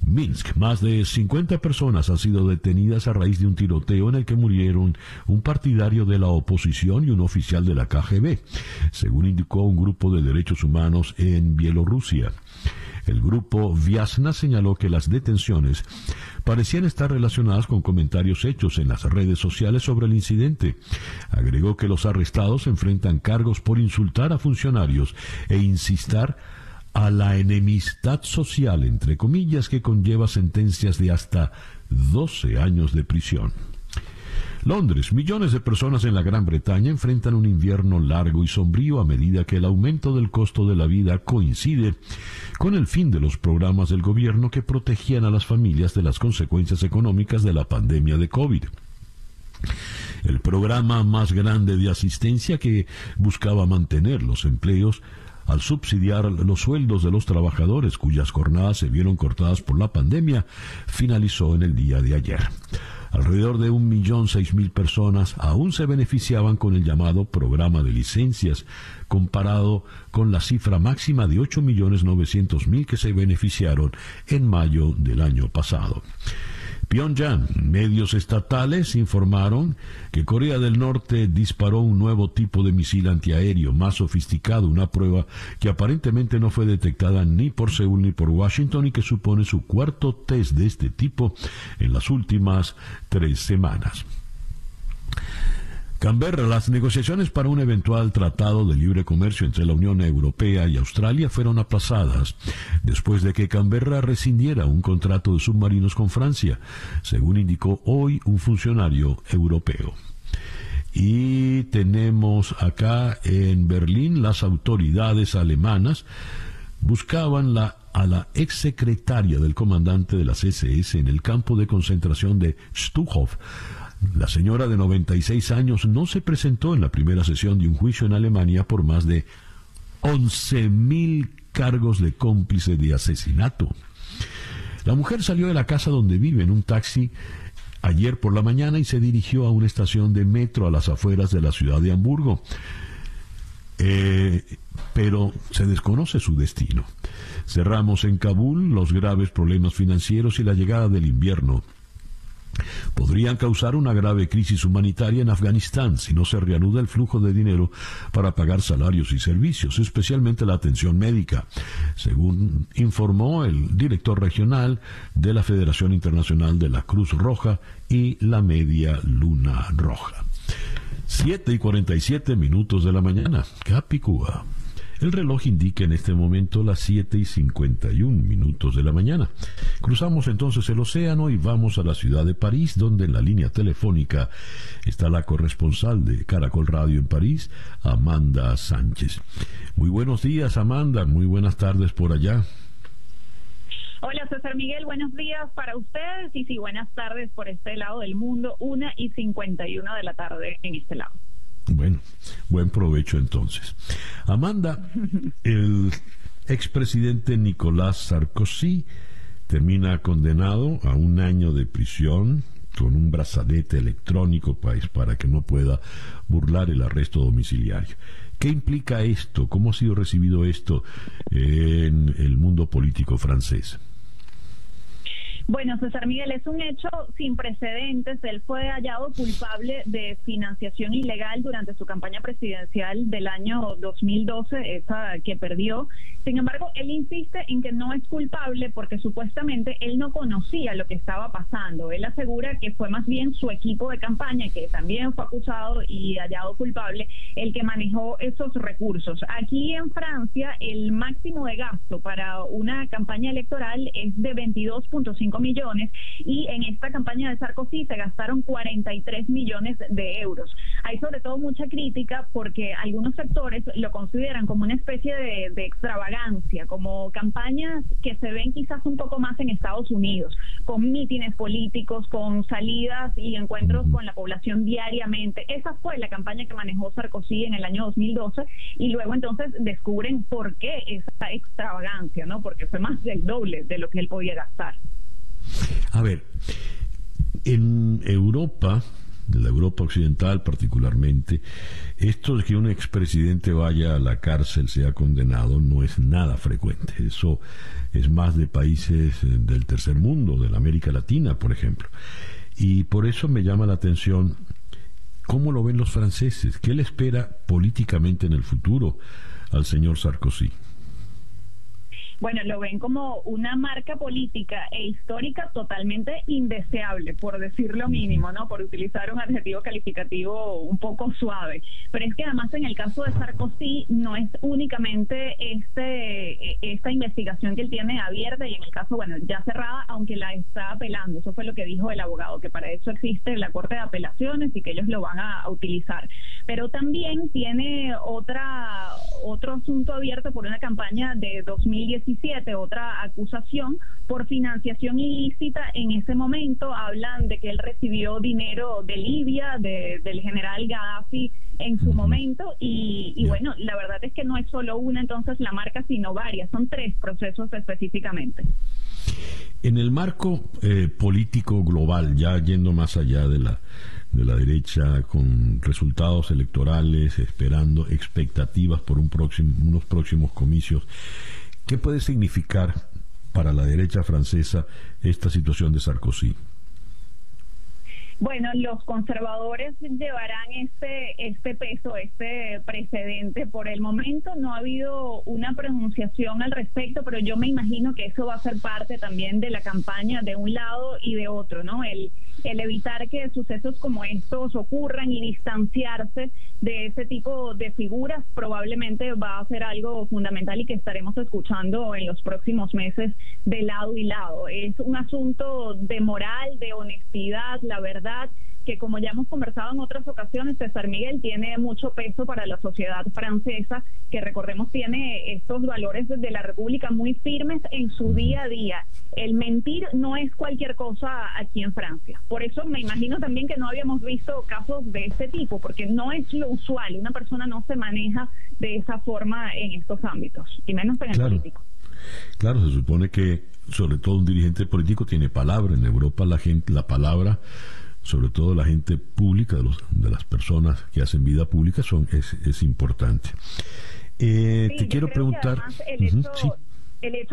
[SPEAKER 1] Minsk. Más de 50 personas han sido detenidas a raíz de un tiroteo en el que murieron un partidario de la oposición y un oficial de la KGB, según indicó un grupo de derechos humanos en Bielorrusia. El grupo Viasna señaló que las detenciones parecían estar relacionadas con comentarios hechos en las redes sociales sobre el incidente. Agregó que los arrestados enfrentan cargos por insultar a funcionarios e insistar a la enemistad social, entre comillas, que conlleva sentencias de hasta 12 años de prisión. Londres. Millones de personas en la Gran Bretaña enfrentan un invierno largo y sombrío a medida que el aumento del costo de la vida coincide con el fin de los programas del gobierno que protegían a las familias de las consecuencias económicas de la pandemia de COVID el programa más grande de asistencia que buscaba mantener los empleos al subsidiar los sueldos de los trabajadores cuyas jornadas se vieron cortadas por la pandemia, finalizó en el día de ayer. Alrededor de un millón seis mil personas aún se beneficiaban con el llamado programa de licencias, comparado con la cifra máxima de ocho millones novecientos mil que se beneficiaron en mayo del año pasado. Pyongyang. Medios estatales informaron que Corea del Norte disparó un nuevo tipo de misil antiaéreo más sofisticado, una prueba que aparentemente no fue detectada ni por Seúl ni por Washington y que supone su cuarto test de este tipo en las últimas tres semanas. Canberra, las negociaciones para un eventual tratado de libre comercio entre la Unión Europea y Australia fueron aplazadas después de que Canberra rescindiera un contrato de submarinos con Francia, según indicó hoy un funcionario europeo. Y tenemos acá en Berlín las autoridades alemanas buscaban a la exsecretaria del comandante de las SS en el campo de concentración de Stutthof la señora de 96 años no se presentó en la primera sesión de un juicio en Alemania por más de 11.000 cargos de cómplice de asesinato. La mujer salió de la casa donde vive en un taxi ayer por la mañana y se dirigió a una estación de metro a las afueras de la ciudad de Hamburgo. eh, pero se desconoce su destino. Cerramos en Kabul los graves problemas financieros y la llegada del invierno podrían causar una grave crisis humanitaria en Afganistán si no se reanuda el flujo de dinero para pagar salarios y servicios, especialmente la atención médica, según informó el director regional de la Federación Internacional de la Cruz Roja y la Media Luna Roja. 7 y 47 minutos de la mañana, Capicúa. El reloj indica en este momento las 7 y 51 minutos de la mañana. Cruzamos entonces el océano y vamos a la ciudad de París, donde en la línea telefónica está la corresponsal de Caracol Radio en París, Amanda Sánchez. Muy buenos días, Amanda. Muy buenas tardes por allá.
[SPEAKER 4] Hola César Miguel, buenos días para ustedes y sí, buenas tardes por este lado del mundo, una y 51 de la tarde en este lado.
[SPEAKER 1] Bueno, buen provecho entonces. Amanda, el expresidente Nicolás Sarkozy termina condenado a un año de prisión con un brazalete electrónico pues, para que no pueda burlar el arresto domiciliario. ¿Qué implica esto? ¿Cómo ha sido recibido esto en el mundo político francés?
[SPEAKER 4] Bueno, César Miguel, es un hecho sin precedentes. Él fue hallado culpable de financiación ilegal durante su campaña presidencial del año 2012, esa que perdió. Sin embargo, él insiste en que no es culpable porque supuestamente él no conocía lo que estaba pasando. Él asegura que fue más bien su equipo de campaña, que también fue acusado y hallado culpable, el que manejó esos recursos. Aquí en Francia, el máximo de gasto para una campaña electoral es de 22.5 millones y en esta campaña de Sarkozy se gastaron 43 millones de euros. Hay sobre todo mucha crítica porque algunos sectores lo consideran como una especie de, extravagancia, como campañas que se ven quizás un poco más en Estados Unidos, con mítines políticos, con salidas y encuentros con la población diariamente. Esa fue la campaña que manejó Sarkozy en el año 2012 y luego entonces descubren por qué esa extravagancia, ¿no? Porque fue más del doble de lo que él podía gastar.
[SPEAKER 1] A ver, en Europa, de la Europa occidental particularmente, esto de que un expresidente vaya a la cárcel, sea condenado, no es nada frecuente. Eso es más de países eh, del tercer mundo, de la América Latina, por ejemplo. Y por eso me llama la atención cómo lo ven los franceses, qué le espera políticamente en el futuro al señor Sarkozy
[SPEAKER 4] bueno, lo ven como una marca política e histórica totalmente indeseable, por decir lo mínimo, ¿no? Por utilizar un adjetivo calificativo un poco suave. Pero es que además en el caso de Sarkozy no es únicamente este esta investigación que él tiene abierta y en el caso, bueno, ya cerrada, aunque la está apelando. Eso fue lo que dijo el abogado, que para eso existe la Corte de Apelaciones y que ellos lo van a, utilizar. Pero también tiene otra otro asunto abierto por una campaña de 2017 otra acusación por financiación ilícita. En ese momento hablan de que él recibió dinero de Libia, del general Gaddafi en su momento y, bueno, la verdad es que no es solo una entonces la marca, sino varias, son tres procesos específicamente.
[SPEAKER 1] En el marco eh, político global, ya yendo más allá de la de la derecha con resultados electorales, esperando expectativas por un próximo, unos próximos comicios. ¿Qué puede significar para la derecha francesa esta situación de Sarkozy?
[SPEAKER 4] Bueno, los conservadores llevarán este, este peso, este precedente. Por el momento no ha habido una pronunciación al respecto, pero yo me imagino que eso va a ser parte también de la campaña de un lado y de otro, ¿no? El, el evitar que sucesos como estos ocurran y distanciarse de ese tipo de figuras probablemente va a ser algo fundamental y que estaremos escuchando en los próximos meses de lado y lado. Es un asunto de moral, de honestidad, la verdad que como ya hemos conversado en otras ocasiones, César Miguel tiene mucho peso para la sociedad francesa, que recordemos tiene estos valores de la República muy firmes en su día a día. El mentir no es cualquier cosa aquí en Francia. Por eso me imagino también que no habíamos visto casos de este tipo, porque no es lo usual. Una persona no se maneja de esa forma en estos ámbitos, y menos en el político.
[SPEAKER 1] Claro, se supone que sobre todo un dirigente político tiene palabra. En Europa la gente, la palabra sobre todo la gente pública, de, los, de las personas que hacen vida pública, son, es, es importante. Eh, te quiero preguntar
[SPEAKER 4] el hecho,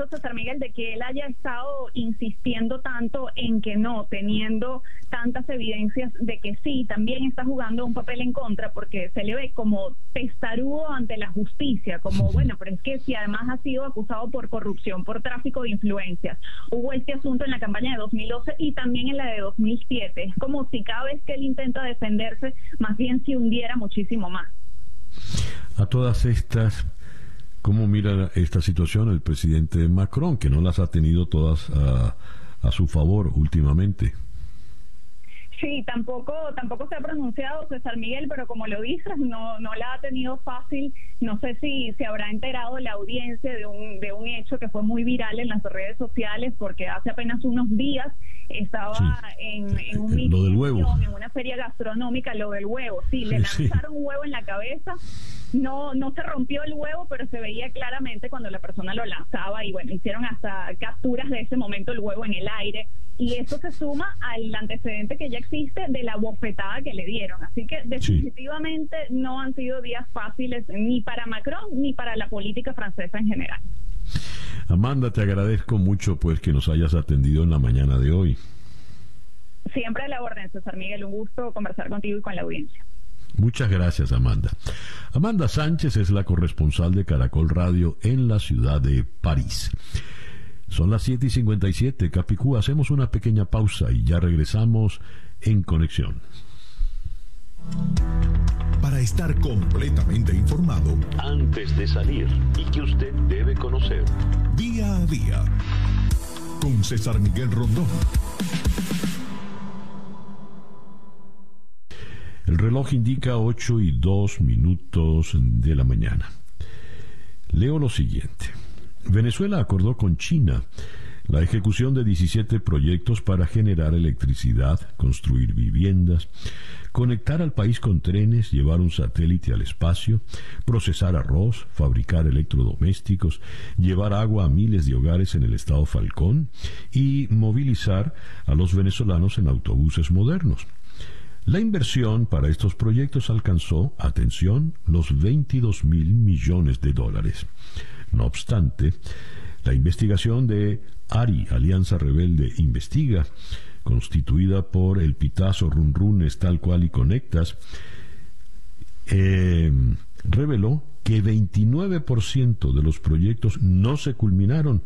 [SPEAKER 4] César Miguel, de que él haya estado insistiendo tanto en que no, teniendo tantas evidencias de que sí, también está jugando un papel en contra, porque se le ve como testarudo ante la justicia, como, bueno, pero es que si además ha sido acusado por corrupción, por tráfico de influencias, hubo este asunto en la campaña de 2012 y también en la de 2007, es como si cada vez que él intenta defenderse, más bien se hundiera muchísimo más.
[SPEAKER 1] A todas estas ¿Cómo mira esta situación el presidente Macron, que no las ha tenido todas a, a su favor últimamente?
[SPEAKER 4] Sí, tampoco tampoco se ha pronunciado César Miguel, pero como lo dices, no no la ha tenido fácil. No sé si se habrá enterado la audiencia de un de un hecho que fue muy viral en las redes sociales, porque hace apenas unos días estaba en, en, un
[SPEAKER 1] lo del huevo.
[SPEAKER 4] en una feria gastronómica, lo del huevo. Sí, le lanzaron un huevo en la cabeza. No no se rompió el huevo, pero se veía claramente cuando la persona lo lanzaba y bueno, hicieron hasta capturas de ese momento el huevo en el aire y eso se suma al antecedente que ya existe de la bofetada que le dieron. Así que definitivamente no han sido días fáciles ni para Macron ni para la política francesa en general.
[SPEAKER 1] Amanda, te agradezco mucho pues que nos hayas atendido en la mañana de hoy.
[SPEAKER 4] Siempre a la orden, César Miguel, un gusto conversar contigo y con la audiencia.
[SPEAKER 1] Muchas gracias, Amanda. Amanda Sánchez es la corresponsal de Caracol Radio en la ciudad de París. Son las 7 y 57, Capicú. Hacemos una pequeña pausa y ya regresamos en conexión.
[SPEAKER 2] Para estar completamente informado,
[SPEAKER 1] antes de salir y que usted debe conocer,
[SPEAKER 2] día a día, con César Miguel Rondón.
[SPEAKER 1] El reloj indica 8 y 2 minutos de la mañana. Leo lo siguiente. Venezuela acordó con China la ejecución de 17 proyectos para generar electricidad, construir viviendas, conectar al país con trenes, llevar un satélite al espacio, procesar arroz, fabricar electrodomésticos, llevar agua a miles de hogares en el estado Falcón y movilizar a los venezolanos en autobuses modernos. La inversión para estos proyectos alcanzó, atención, los 22 mil millones de dólares. No obstante, la investigación de ARI, Alianza Rebelde Investiga, constituida por el Pitazo, Runrunes, Tal Cual y Conectas, eh, reveló que 29% de los proyectos no se culminaron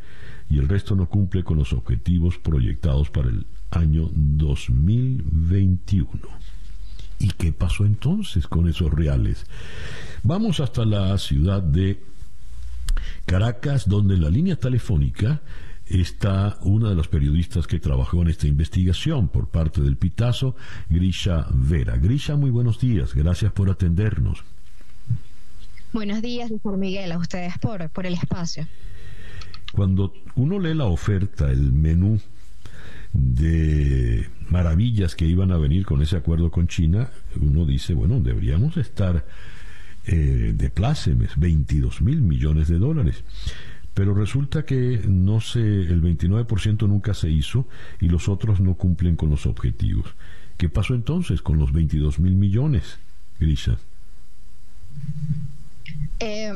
[SPEAKER 1] y el resto no cumple con los objetivos proyectados para el año 2021. ¿Y qué pasó entonces con esos reales? Vamos hasta la ciudad de Caracas, donde la línea telefónica está una de las periodistas que trabajó en esta investigación por parte del Pitazo, Grisha Vera. Grisha, muy buenos días, gracias por atendernos.
[SPEAKER 5] Buenos días, doctor Miguel, a ustedes por, por el espacio.
[SPEAKER 1] Cuando uno lee la oferta, el menú de maravillas que iban a venir con ese acuerdo con China, uno dice, bueno, deberíamos estar eh, de plácemes, 22 mil millones de dólares. Pero resulta que no se, el 29% nunca se hizo y los otros no cumplen con los objetivos. ¿Qué pasó entonces con los 22 mil millones, Grisa?
[SPEAKER 5] Eh,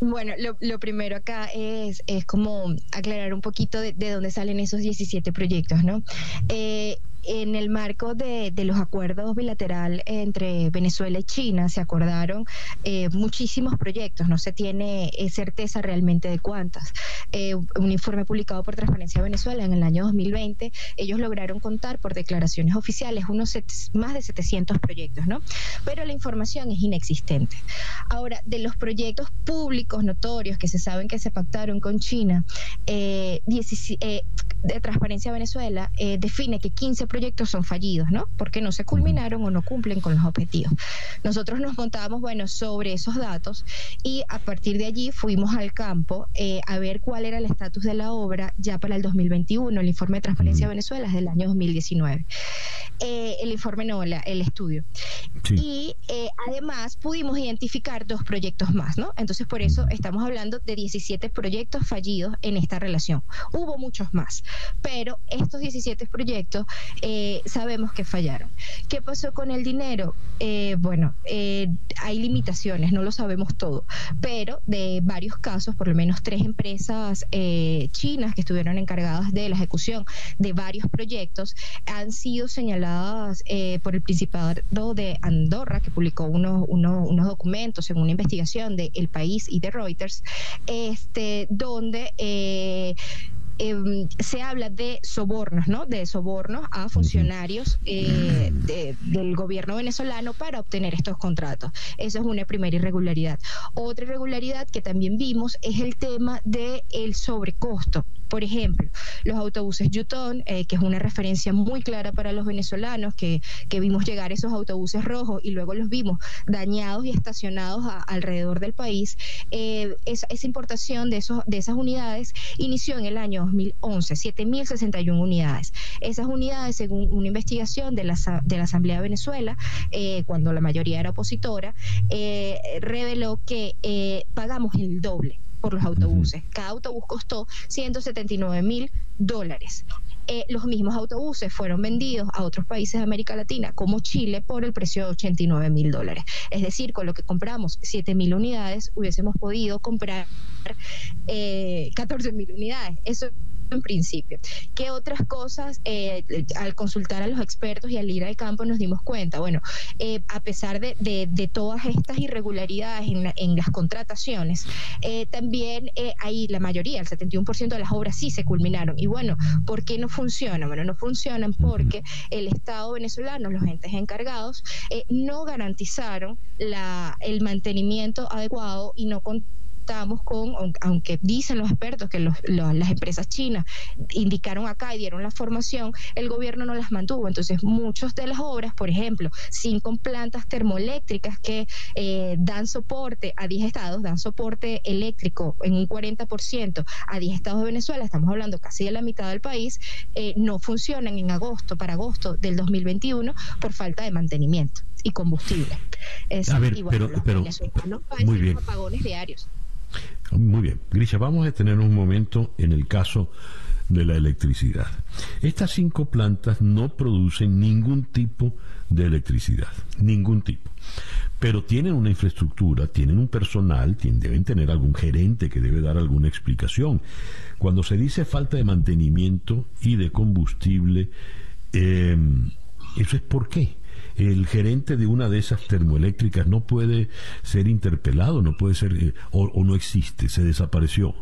[SPEAKER 5] bueno, lo, primero acá es, es como aclarar un poquito de, de, dónde salen esos 17 proyectos, ¿no? Eh, en el marco de, los acuerdos bilateral entre Venezuela y China se acordaron eh, muchísimos proyectos, no se tiene eh, certeza realmente de cuántas. Eh, un informe publicado por Transparencia Venezuela en el año 2020, ellos lograron contar por declaraciones oficiales unos más de 700 proyectos, ¿no? Pero la información es inexistente. Ahora, de los proyectos públicos notorios que se saben que se pactaron con China, de Transparencia Venezuela define que 15 proyectos son fallidos, ¿no? Porque no se culminaron o no cumplen con los objetivos. Nosotros nos montábamos, bueno, sobre esos datos y a partir de allí fuimos al campo eh, a ver cuál era el estatus de la obra ya para el 2021. El informe de Transparencia de Venezuela es del año 2019. Eh, el informe no, el estudio. Y eh, además pudimos identificar dos proyectos más, ¿no? Entonces por eso estamos hablando de 17 proyectos fallidos en esta relación. Hubo muchos más, pero estos 17 proyectos eh, sabemos que fallaron. ¿Qué pasó con el dinero? bueno, hay limitaciones, no lo sabemos todo, pero de varios casos, por lo menos tres empresas chinas que estuvieron encargadas de la ejecución de varios proyectos han sido señaladas eh, por el Principado de Andorra, que publicó unos, unos, documentos en una investigación de El País y de Reuters, este, donde eh, em, se habla de sobornos, ¿no? De sobornos a funcionarios eh, del gobierno venezolano para obtener estos contratos. Esa es una primera irregularidad. Otra irregularidad que también vimos es el tema del el sobrecosto. Por ejemplo, los autobuses Yutón, eh, que es una referencia muy clara para los venezolanos, que, vimos llegar esos autobuses rojos y luego los vimos dañados y estacionados alrededor del país. Eh, esa, importación de, esos, de esas unidades inició en el año 2011, 7.061 unidades. Esas unidades, según una investigación de la, de la Asamblea de Venezuela, eh, cuando la mayoría era opositora, reveló que pagamos el doble por los autobuses. Cada autobús costó 179 mil dólares. Eh, los mismos autobuses fueron vendidos a otros países de América Latina, como Chile, por el precio de 89 mil dólares. Es decir, con lo que compramos 7 mil unidades, hubiésemos podido comprar eh, 14 mil unidades. Eso en principio. ¿Qué otras cosas, eh, al consultar a los expertos y al ir al campo, nos dimos cuenta? Bueno, eh, a pesar de, todas estas irregularidades en, las contrataciones, eh, también ahí la mayoría, el 71% de las obras sí se culminaron. Y bueno, ¿por qué no funcionan? Bueno, no funcionan porque el Estado venezolano, los entes encargados, no garantizaron la, el mantenimiento adecuado y no con estamos con, aunque dicen los expertos que las empresas chinas indicaron acá y dieron la formación, el gobierno no las mantuvo. Entonces, muchas de las obras, por ejemplo, cinco plantas termoeléctricas que eh, dan soporte a 10 estados, dan soporte eléctrico en un 40% a 10 estados de Venezuela, estamos hablando casi de la mitad del país, eh, no funcionan en agosto, para agosto del 2021, por falta de mantenimiento y combustible.
[SPEAKER 1] a ver, pero, pero muy bien.
[SPEAKER 5] apagones diarios.
[SPEAKER 1] Muy bien. Grisha, vamos a tener un momento en el caso de la electricidad. Estas cinco plantas no producen ningún tipo de electricidad, ningún tipo. Pero tienen una infraestructura, tienen un personal, deben tener algún gerente que debe dar alguna explicación. Cuando se dice falta de mantenimiento y de combustible, eh, ¿eso es por qué? El gerente de una de esas termoeléctricas no puede ser interpelado, no puede ser, eh, o, no existe, se desapareció.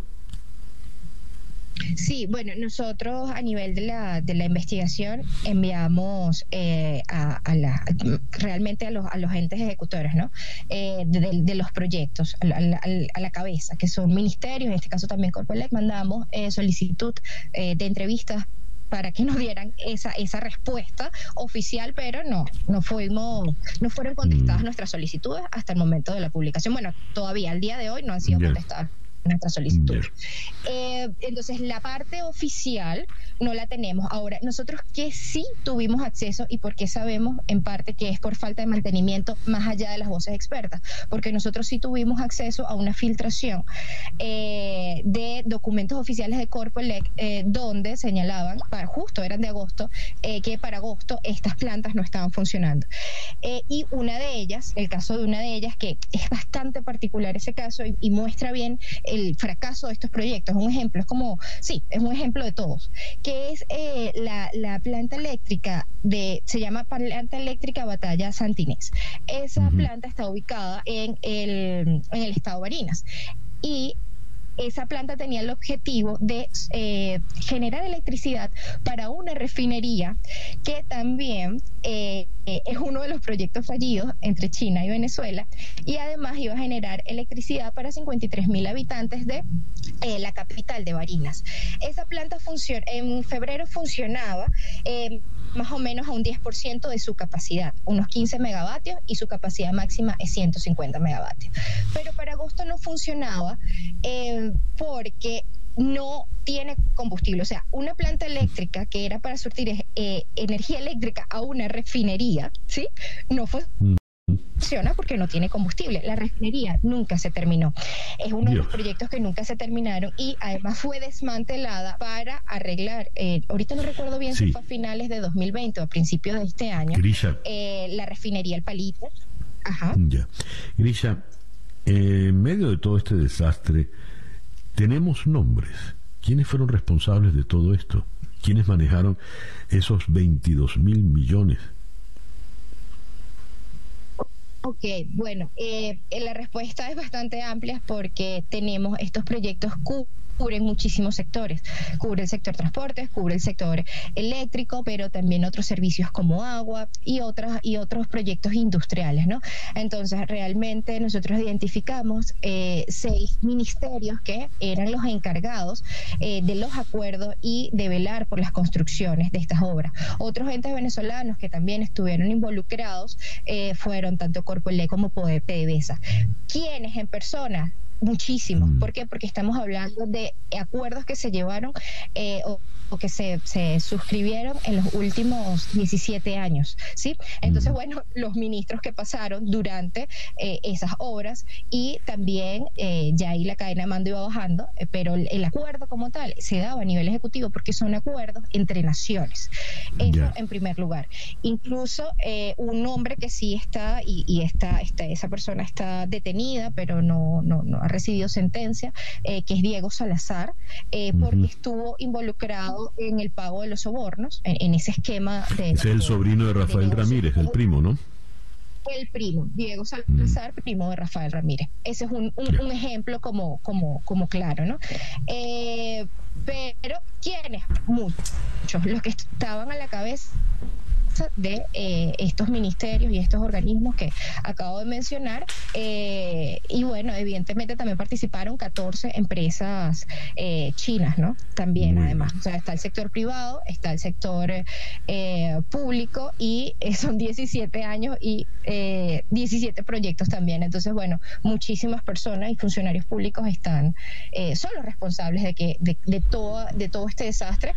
[SPEAKER 5] Sí, bueno, nosotros a nivel de la, de la investigación enviamos eh, a, la, realmente a los, a los entes ejecutores ¿no? Eh, de, los proyectos, a la, a la, cabeza, que son ministerios, en este caso también Corpolec, mandamos solicitud de entrevistas para que nos dieran esa, esa respuesta oficial, pero no, no fuimos, no fueron contestadas mm. nuestras solicitudes hasta el momento de la publicación. Bueno, todavía al día de hoy no han sido contestadas nuestra solicitud. Eh, entonces, la parte oficial no la tenemos. Ahora, nosotros que sí tuvimos acceso y porque sabemos en parte que es por falta de mantenimiento más allá de las voces expertas, porque nosotros sí tuvimos acceso a una filtración eh, de documentos oficiales de Corpolec eh, donde señalaban, para, justo eran de agosto, que para agosto estas plantas no estaban funcionando. y una de ellas, el caso de una de ellas, que es bastante particular ese caso y, muestra bien el fracaso de estos proyectos. Un ejemplo, es como, sí, es un ejemplo de todos, que es eh, la, la, planta eléctrica de, se llama planta eléctrica Batalla Santinés. Esa planta está ubicada en el, en el estado de Barinas. Y esa planta tenía el objetivo de eh, generar electricidad para una refinería que también eh, es uno de los proyectos fallidos entre China y Venezuela y además iba a generar electricidad para 53 mil habitantes de eh, la capital de Barinas. Esa planta en febrero funcionaba más o menos a un 10% de su capacidad, unos 15 megavatios y su capacidad máxima es 150 megavatios. Pero para agosto no funcionaba eh, porque no tiene combustible. O sea, una planta eléctrica que era para surtir eh, energía eléctrica a una refinería, ¿sí? No fue funciona porque no tiene combustible. La refinería nunca se terminó. Es uno de los proyectos que nunca se terminaron y además fue desmantelada para arreglar, eh, ahorita no recuerdo bien si fue a finales de 2020 o a principios de este año, eh, la refinería El Palito.
[SPEAKER 1] Ajá. Ya. Grisha, en medio de todo este desastre, tenemos nombres. ¿Quiénes fueron responsables de todo esto? ¿Quiénes manejaron esos 22 mil millones?
[SPEAKER 5] Ok, bueno, eh, la respuesta es bastante amplia porque tenemos estos proyectos cubren muchísimos sectores. Cubre el sector transportes, cubre el sector eléctrico, pero también otros servicios como agua y, otras, y otros proyectos industriales, ¿no? Entonces, realmente nosotros identificamos eh, seis ministerios que eran los encargados eh, de los acuerdos y de velar por las construcciones de estas obras. Otros entes venezolanos que también estuvieron involucrados eh, fueron tanto Corpoelé como PDVSA. ¿Quiénes en persona? Muchísimos. Mm. ¿Por qué? Porque estamos hablando de acuerdos que se llevaron eh, o, que se, se, suscribieron en los últimos 17 años. ¿sí? Entonces, mm. bueno, los ministros que pasaron durante eh, esas obras y también eh, ya ahí la cadena de mando iba bajando, pero el, acuerdo como tal se daba a nivel ejecutivo porque son acuerdos entre naciones. Eso en primer lugar. Incluso un hombre que sí está y, y está, está, esa persona está detenida, pero no, no, no recibido sentencia, eh, que es Diego Salazar, eh, porque estuvo involucrado en el pago de los sobornos, en, ese esquema de...
[SPEAKER 1] Es el sobrino de Rafael Ramírez, el primo, ¿no?
[SPEAKER 5] el primo, Diego Salazar, primo de Rafael Ramírez. Ese es un, ejemplo como, como, como claro, ¿no? Eh, pero, ¿quiénes? Muchos. Los que estaban a la cabeza de eh, estos ministerios y estos organismos que acabo de mencionar. Eh, y bueno, evidentemente también participaron 14 empresas eh, chinas, ¿no? También, además. O sea, está el sector privado, está el sector público y son 17 años y 17 proyectos también. Entonces, bueno, muchísimas personas y funcionarios públicos están, son los responsables de que de, de, todo, de todo este desastre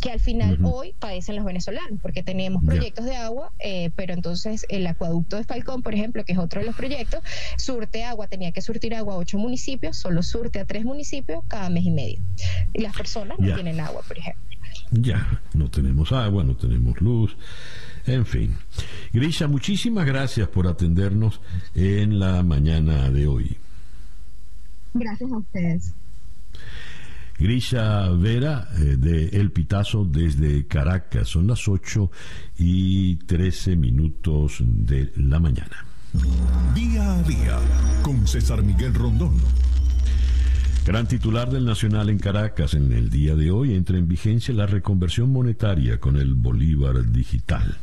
[SPEAKER 5] que al final hoy padecen los venezolanos, porque tenemos proyectos de agua, eh, pero entonces el acueducto de Falcón, por ejemplo, que es otro de los proyectos, surte agua, tenía que surtir agua a ocho municipios, solo surte a tres municipios cada mes y medio. Y las personas no tienen agua, por ejemplo.
[SPEAKER 1] Ya, no tenemos agua, no tenemos luz, en fin. Grisha, muchísimas gracias por atendernos en la mañana de hoy.
[SPEAKER 5] Gracias a ustedes.
[SPEAKER 1] Grisha Vera eh, de El Pitazo desde Caracas. Son las 8 y 13 minutos de la mañana.
[SPEAKER 2] Día a día con César Miguel Rondón.
[SPEAKER 1] Gran titular del Nacional en Caracas en el día de hoy entra en vigencia la reconversión monetaria con el Bolívar digital.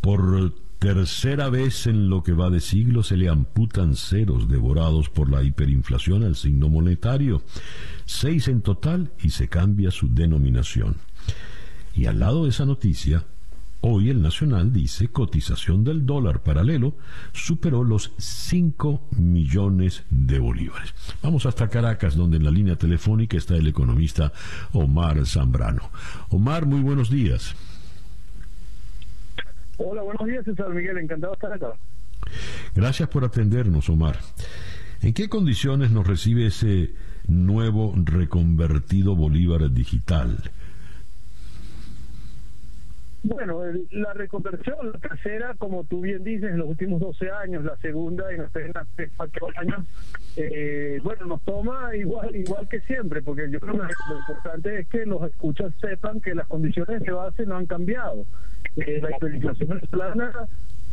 [SPEAKER 1] Por tercera vez en lo que va de siglo se le amputan ceros devorados por la hiperinflación al signo monetario seis en total y se cambia su denominación. Y al lado de esa noticia, hoy el Nacional dice cotización del dólar paralelo superó los 5 millones de bolívares. Vamos hasta Caracas, donde en la línea telefónica está el economista Omar Zambrano. Omar, muy buenos días.
[SPEAKER 6] Hola, buenos días, César Miguel, encantado de estar acá.
[SPEAKER 1] Gracias por atendernos, Omar. ¿En qué condiciones nos recibe ese nuevo reconvertido Bolívar digital?
[SPEAKER 6] Bueno, la reconversión, la tercera, como tú bien dices, en los últimos 12 años, la segunda en apenas 3 años, eh, bueno, nos toma igual igual que siempre, porque yo creo que lo importante es que los escuchas sepan que las condiciones de base no han cambiado. Eh, la hiperinflación venezolana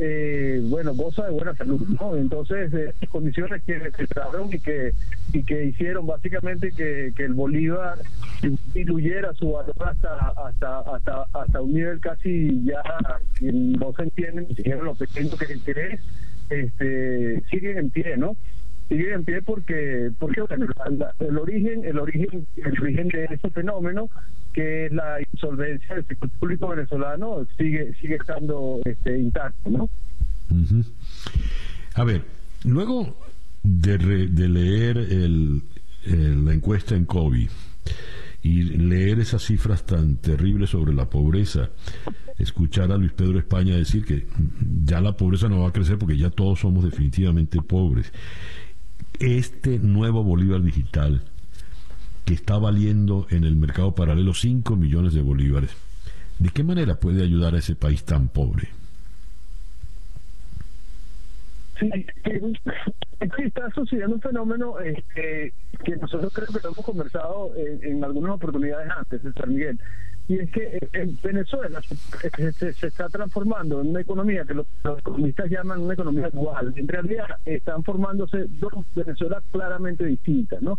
[SPEAKER 6] eh, bueno, goza de buena salud, ¿no? Entonces, eh, condiciones que se trataron y que, y que hicieron básicamente que, que el Bolívar diluyera su valor hasta, hasta, hasta, hasta un nivel casi ya que no se entiende ni siquiera lo pequeño que es, este, sigue en pie, ¿no? sigue en pie porque porque el origen el origen el origen de ese fenómeno que la insolvencia del sector público venezolano sigue sigue estando este, intacto no
[SPEAKER 1] a ver luego de, de leer el la encuesta en COVID y leer esas cifras tan terribles sobre la pobreza, escuchar a Luis Pedro España decir que ya la pobreza no va a crecer porque ya todos somos definitivamente pobres. Este nuevo Bolívar digital que está valiendo en el mercado paralelo 5 millones de bolívares, ¿de qué manera puede ayudar a ese país tan pobre?
[SPEAKER 6] Sí, está sucediendo un fenómeno este, que nosotros creo que lo hemos conversado en, algunas oportunidades antes, César Miguel, y es que eh, en Venezuela se, está transformando en una economía que los, economistas llaman una economía dual. En realidad están formándose dos Venezuelas claramente distintas, ¿no?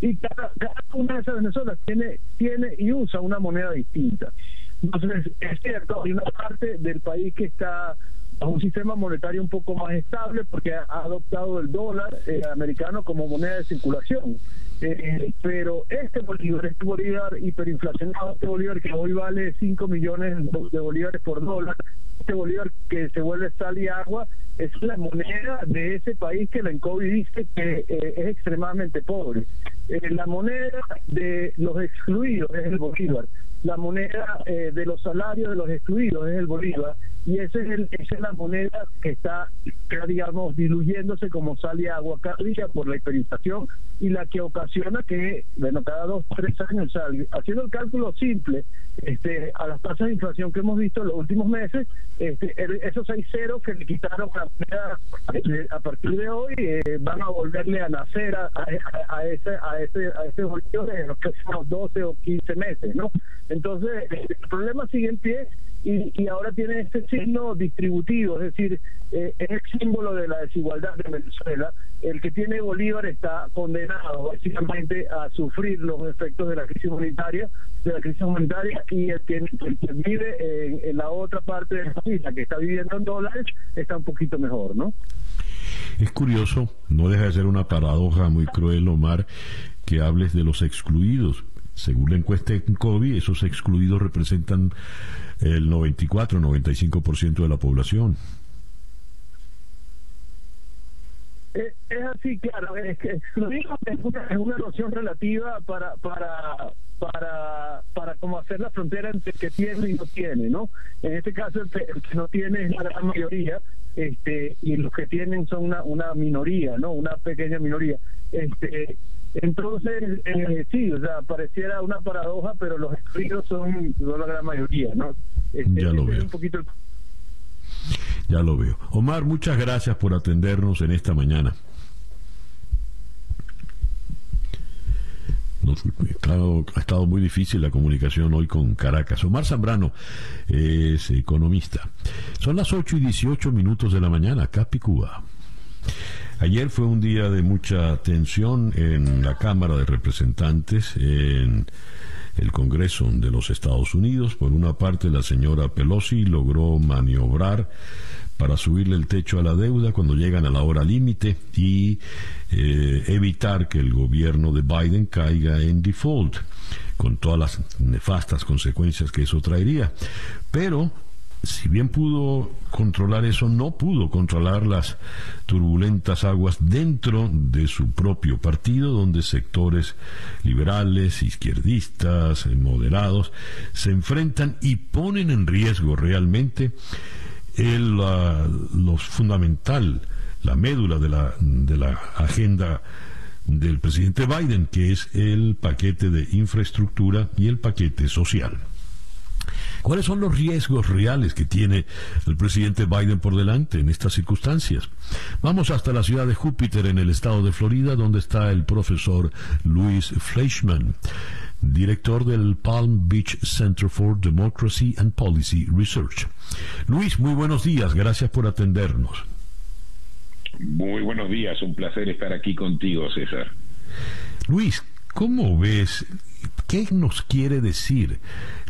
[SPEAKER 6] Y cada, cada una de esas Venezuelas tiene, tiene y usa una moneda distinta. Entonces, es cierto, hay una parte del país que está a un sistema monetario un poco más estable porque ha adoptado el dólar eh, americano como moneda de circulación. Eh, pero este bolívar, este bolívar hiperinflacionado, este bolívar que hoy vale 5 millones de bolívares por dólar, este bolívar que se vuelve sal y agua, es la moneda de ese país que la ENCOVI dice que eh, es extremadamente pobre. la moneda de los excluidos es el bolívar la moneda eh, de los salarios de los excluidos es el bolívar y ese es el, esa es la moneda que está, digamos, diluyéndose como sal y agua cada día por la hiperinflación y la que ocasiona que, bueno, cada dos, tres años, haciendo el cálculo simple, este, a las tasas de inflación que hemos visto en los últimos meses, este, esos seis ceros que le quitaron la moneda este, a partir de hoy eh, van a volverle a nacer a, a, ese a ese a ese bolívar en los próximos 12 o 15 meses, ¿no? Entonces, el problema sigue en pie y, y ahora tiene este signo distributivo, es decir, eh, es el símbolo de la desigualdad de Venezuela. El que tiene Bolívar está condenado básicamente a sufrir los efectos de la crisis humanitaria, de la crisis humanitaria y el que, vive en, la otra parte de la isla, que está viviendo en dólares, está un poquito mejor, ¿no?
[SPEAKER 1] Es curioso, no deja de ser una paradoja muy cruel, Omar, que hables de los excluidos, según la encuesta en COVID, esos excluidos representan el 94-95% de la población.
[SPEAKER 6] Es, así, claro, es que es una, es noción relativa para, para, para, para como hacer la frontera entre el que tiene y no tiene, ¿no? En este caso, el que, no tiene es la gran mayoría, este, y los que tienen son una, una minoría, ¿no? Una pequeña minoría. Este, entonces, eh, sí, o sea, pareciera una paradoja, pero los excluidos son, la gran mayoría, ¿no?
[SPEAKER 1] Este, ya lo veo. Ya lo veo. Omar, muchas gracias por atendernos en esta mañana. ha estado muy difícil la comunicación hoy con Caracas. Omar Zambrano es economista. Son las 8 y 18 minutos de la mañana, Capicúa. Ayer fue un día de mucha tensión en la Cámara de Representantes, en el Congreso de los Estados Unidos. Por una parte, la señora Pelosi logró maniobrar para subirle el techo a la deuda cuando llegan a la hora límite y eh, evitar que el gobierno de Biden caiga en default, con todas las nefastas consecuencias que eso traería. Pero si bien pudo controlar eso, no pudo controlar las turbulentas aguas dentro de su propio partido, donde sectores liberales, izquierdistas, moderados, se enfrentan y ponen en riesgo realmente el, lo fundamental, la médula de la, de la agenda del presidente Biden, que es el paquete de infraestructura y el paquete social. ¿Cuáles son los riesgos reales que tiene el presidente Biden por delante en estas circunstancias? Vamos hasta la ciudad de Júpiter, en el estado de Florida, donde está el profesor Luis Fleischman, director del Palm Beach Center for Democracy and Policy Research. Luis, muy buenos días, gracias por atendernos.
[SPEAKER 7] Muy buenos días, un placer estar aquí contigo, César.
[SPEAKER 1] Luis, ¿cómo ves ¿Qué nos quiere decir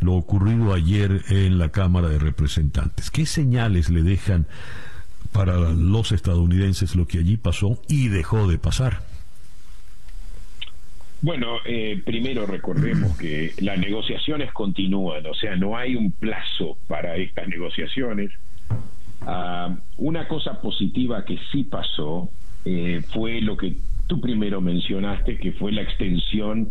[SPEAKER 1] lo ocurrido ayer en la Cámara de Representantes? ¿Qué señales le dejan para los estadounidenses lo que allí pasó y dejó de pasar?
[SPEAKER 7] Bueno, eh, primero recordemos que las negociaciones continúan, o sea, no hay un plazo para estas negociaciones. Ah, una cosa positiva que sí pasó eh, fue lo que tú primero mencionaste, que fue la extensión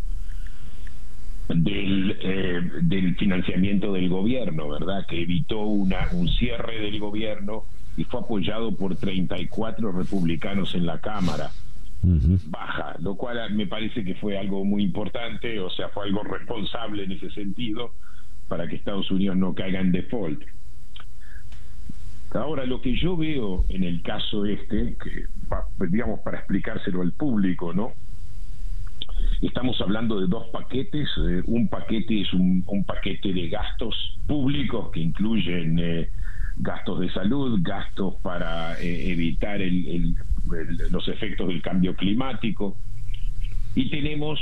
[SPEAKER 7] del, eh, del financiamiento del gobierno, ¿verdad? Que evitó una, un cierre del gobierno y fue apoyado por 34 republicanos en la Cámara. Baja, lo cual me parece que fue algo muy importante, o sea, fue algo responsable en ese sentido para que Estados Unidos no caiga en default. Ahora, lo que yo veo en el caso este, que digamos para explicárselo al público, ¿no? Estamos hablando de dos paquetes. Eh, un paquete es un, paquete de gastos públicos que incluyen eh, gastos de salud, gastos para eh, evitar los efectos del cambio climático. Y tenemos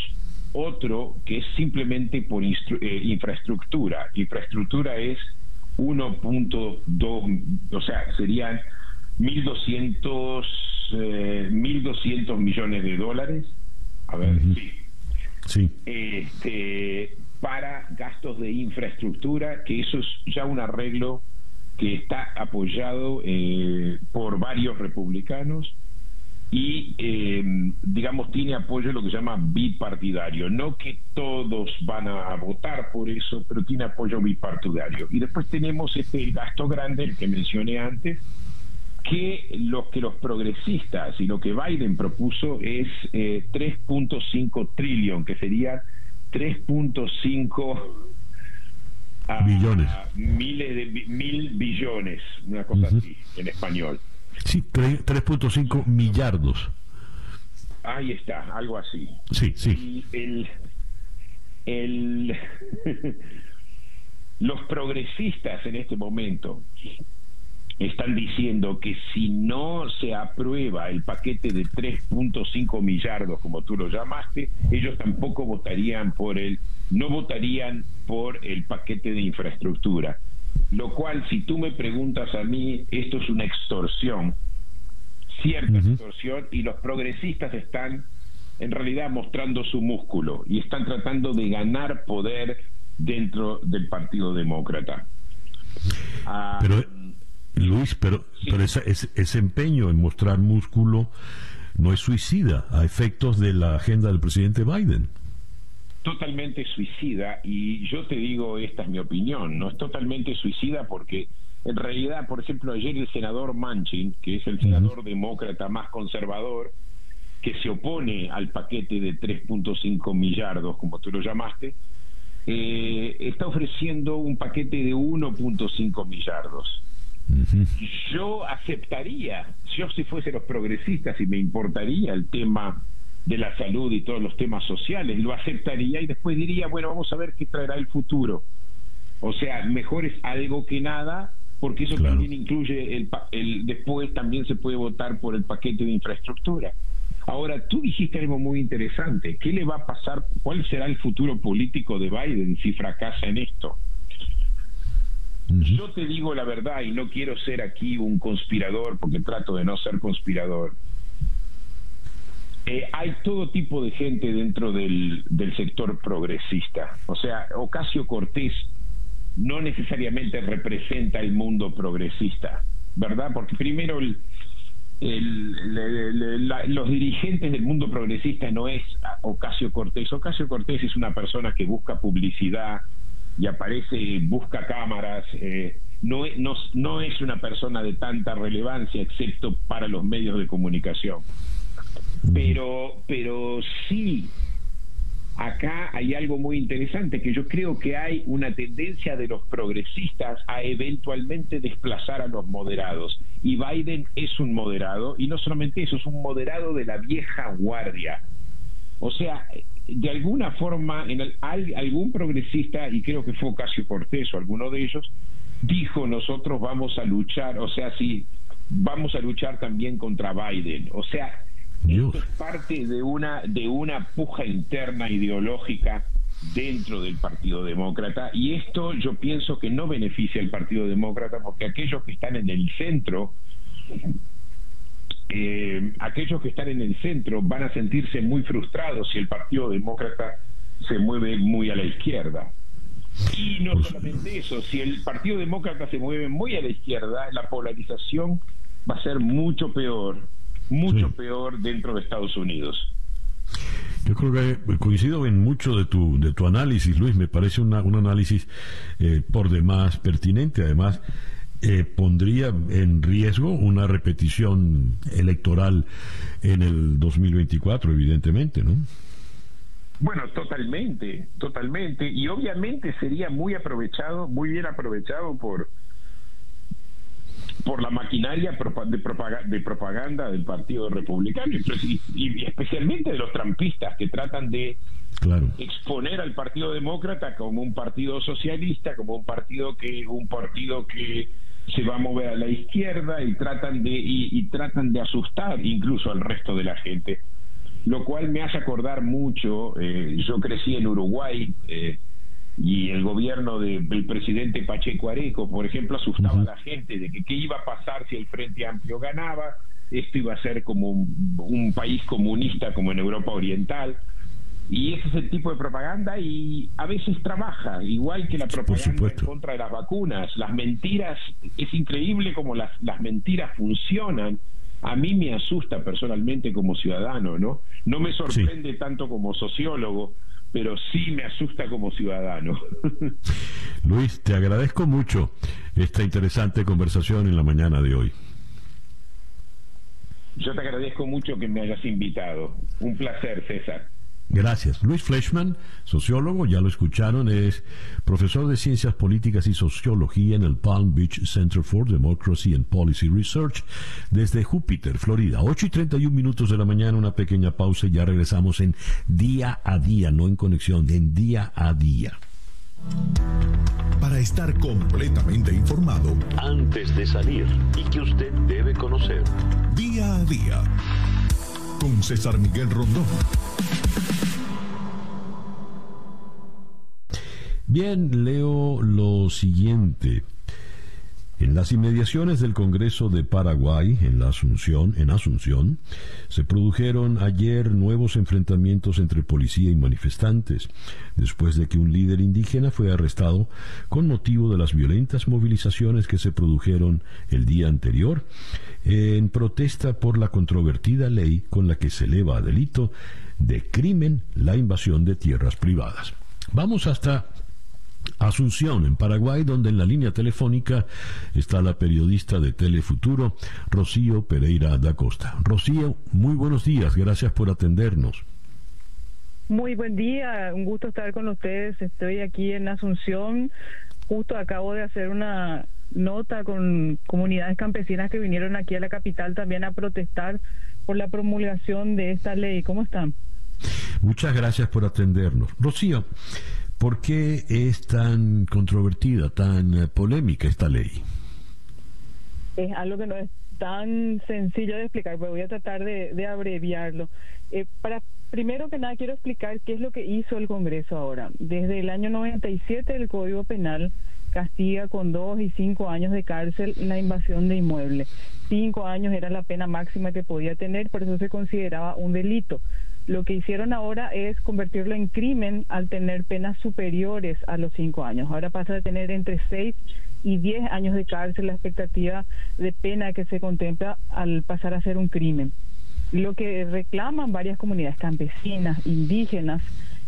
[SPEAKER 7] otro que es simplemente por infraestructura. Infraestructura es 1.2, o sea, serían 1.200 1.200 millones de dólares. A ver, sí.
[SPEAKER 1] Sí.
[SPEAKER 7] Este, para gastos de infraestructura, que eso es ya un arreglo que está apoyado eh, por varios republicanos y, eh, digamos, tiene apoyo lo que se llama bipartidario. No que todos van a votar por eso, pero tiene apoyo bipartidario. Y después tenemos este gasto grande, el que mencioné antes, que lo que los progresistas y lo que Biden propuso es 3.5 eh, trillón, que sería 3.5
[SPEAKER 1] billones.
[SPEAKER 7] Miles de mil billones, una cosa así, en español.
[SPEAKER 1] Sí, 3.5 millardos.
[SPEAKER 7] Ahí está, algo así.
[SPEAKER 1] Sí, sí.
[SPEAKER 7] el, el los progresistas en este momento están diciendo que si no se aprueba el paquete de 3.5 millardos, como tú lo llamaste, ellos tampoco votarían por el, no votarían por el paquete de infraestructura. Lo cual, si tú me preguntas a mí, esto es una extorsión, cierta extorsión, y los progresistas están en realidad mostrando su músculo y están tratando de ganar poder dentro del Partido Demócrata.
[SPEAKER 1] Pero ah, Luis, pero, pero ese, empeño en mostrar músculo no es suicida a efectos de la agenda del presidente Biden.
[SPEAKER 7] Totalmente suicida, y yo te digo, esta es mi opinión, no es totalmente suicida porque en realidad, por ejemplo, ayer el senador Manchin, que es el senador demócrata más conservador, que se opone al paquete de 3.5 millardos, como tú lo llamaste, eh, está ofreciendo un paquete de 1.5 millardos. Yo aceptaría, yo si fuese los progresistas y me importaría el tema de la salud y todos los temas sociales, lo aceptaría y después diría, bueno, vamos a ver qué traerá el futuro. O sea, mejor es algo que nada, porque eso también incluye el, el después también se puede votar por el paquete de infraestructura. Ahora, tú dijiste algo muy interesante. ¿Qué le va a pasar? ¿Cuál será el futuro político de Biden si fracasa en esto? Yo te digo la verdad y no quiero ser aquí un conspirador porque trato de no ser conspirador. Eh, hay todo tipo de gente dentro del, del sector progresista. O sea, Ocasio Cortés no necesariamente representa el mundo progresista, ¿verdad? Porque primero los dirigentes del mundo progresista no es Ocasio Cortés. Ocasio Cortés es una persona que busca publicidad, y aparece, busca cámaras, eh, no, no, no es una persona de tanta relevancia excepto para los medios de comunicación. Pero, pero sí, acá hay algo muy interesante, que yo creo que hay una tendencia de los progresistas a eventualmente desplazar a los moderados. Y Biden es un moderado, y no solamente eso, es un moderado de la vieja guardia. O sea, de alguna forma, en algún progresista, y creo que fue Ocasio Cortés o alguno de ellos, dijo nosotros vamos a luchar, o sea, sí, vamos a luchar también contra Biden. O sea, esto es parte de una, de una puja interna ideológica dentro del Partido Demócrata y esto yo pienso que no beneficia al Partido Demócrata porque aquellos que están en el centro eh, aquellos que están en el centro van a sentirse muy frustrados si el Partido Demócrata se mueve muy a la izquierda. Y no solamente eso, si el Partido Demócrata se mueve muy a la izquierda, la polarización va a ser mucho peor mucho peor dentro de Estados Unidos.
[SPEAKER 1] Yo creo que coincido en mucho de tu, de tu análisis, Luis. Me parece una, un análisis eh, por demás pertinente. Además, eh, pondría en riesgo una repetición electoral en el 2024, evidentemente, ¿no?
[SPEAKER 7] Bueno, totalmente, totalmente. Y obviamente sería muy aprovechado, muy bien aprovechado por por la maquinaria de, propaganda, del Partido Republicano y, especialmente de los trampistas que tratan de exponer al Partido Demócrata como un partido socialista, como un partido que un partido que se va a mover a la izquierda y tratan de y, tratan de asustar incluso al resto de la gente, lo cual me hace acordar mucho. Eh, yo crecí en Uruguay. Eh, y el gobierno del presidente Pacheco Areco, por ejemplo, asustaba a la gente de que qué iba a pasar si el Frente Amplio ganaba, esto iba a ser como un, país comunista como en Europa Oriental. Y ese es el tipo de propaganda y a veces trabaja, igual que la propaganda en contra de las vacunas. Las mentiras, es increíble como las, las mentiras funcionan. A mí me asusta personalmente como ciudadano, ¿no? No me sorprende tanto como sociólogo, pero sí me asusta como ciudadano.
[SPEAKER 1] Luis, te agradezco mucho esta interesante conversación en la mañana de hoy.
[SPEAKER 7] Yo te agradezco mucho que me hayas invitado. Un placer, César.
[SPEAKER 1] Gracias. Luis Fleischman, sociólogo, ya lo escucharon, es profesor de Ciencias Políticas y Sociología en el Palm Beach Center for Democracy and Policy Research desde Júpiter, Florida. 8 y 31 minutos de la mañana, una pequeña pausa y ya regresamos en día a día, no en conexión, en día a día.
[SPEAKER 2] Para estar completamente informado,
[SPEAKER 1] antes de salir y que usted debe conocer.
[SPEAKER 2] Día a día, con César Miguel Rondón.
[SPEAKER 1] Bien, leo lo siguiente. En las inmediaciones del Congreso de Paraguay, en la Asunción, en Asunción, se produjeron ayer nuevos enfrentamientos entre policía y manifestantes, después de que un líder indígena fue arrestado con motivo de las violentas movilizaciones que se produjeron el día anterior en protesta por la controvertida ley con la que se eleva a delito de crimen la invasión de tierras privadas. Vamos hasta Asunción, en Paraguay, donde en la línea telefónica está la periodista de Telefuturo, Rocío Pereira da Costa. Rocío, muy buenos días, gracias por atendernos.
[SPEAKER 8] Muy buen día, un gusto estar con ustedes. Estoy aquí en Asunción. Justo acabo de hacer una nota con comunidades campesinas que vinieron aquí a la capital también a protestar por la promulgación de esta ley. ¿Cómo están?
[SPEAKER 1] Muchas gracias por atendernos. Rocío, ¿Por qué es tan controvertida, tan eh, polémica esta ley?
[SPEAKER 8] Es algo que no es tan sencillo de explicar, pero voy a tratar de, abreviarlo. Eh, para Primero que nada quiero explicar qué es lo que hizo el Congreso ahora. Desde el año 97 el Código Penal castiga con dos y cinco años de cárcel la invasión de inmuebles. Cinco años era la pena máxima que podía tener, por eso se consideraba un delito. Lo que hicieron ahora es convertirlo en crimen al tener penas superiores a los cinco años. Ahora pasa a tener entre seis y diez años de cárcel la expectativa de pena que se contempla al pasar a ser un crimen. Lo que reclaman varias comunidades campesinas, indígenas,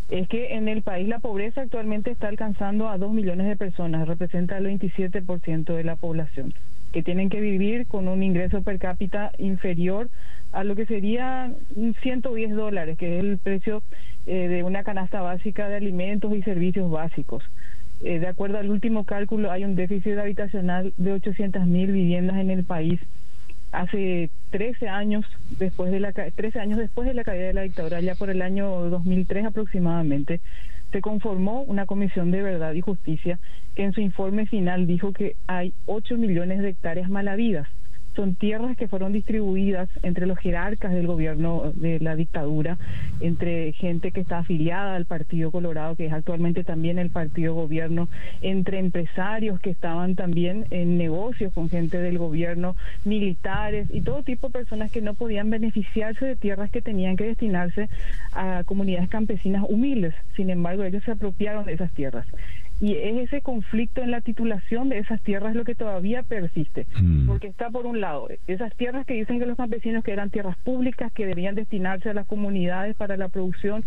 [SPEAKER 8] es que en el país la pobreza actualmente está alcanzando a dos millones de personas, representa el 27% de la población, que tienen que vivir con un ingreso per cápita inferior a lo que sería 110 dólares, que es el precio eh, de una canasta básica de alimentos y servicios básicos. Eh, de acuerdo al último cálculo, hay un déficit habitacional de 800 mil viviendas en el país. Hace 13 años después de la 13 años después de la caída de la dictadura, ya por el año 2003 aproximadamente, se conformó una comisión de verdad y justicia que en su informe final dijo que hay 8 millones de hectáreas malavidas son tierras que fueron distribuidas entre los jerarcas del gobierno de la dictadura, entre gente que está afiliada al Partido Colorado, que es actualmente también el partido gobierno, entre empresarios que estaban también en negocios con gente del gobierno, militares y todo tipo de personas que no podían beneficiarse de tierras que tenían que destinarse a comunidades campesinas humildes. Sin embargo, ellos se apropiaron de esas tierras. Y es ese conflicto en la titulación de esas tierras lo que todavía persiste.
[SPEAKER 1] Mm.
[SPEAKER 8] Porque está por un lado, esas tierras que dicen que los campesinos que eran tierras públicas, que debían destinarse a las comunidades para la producción,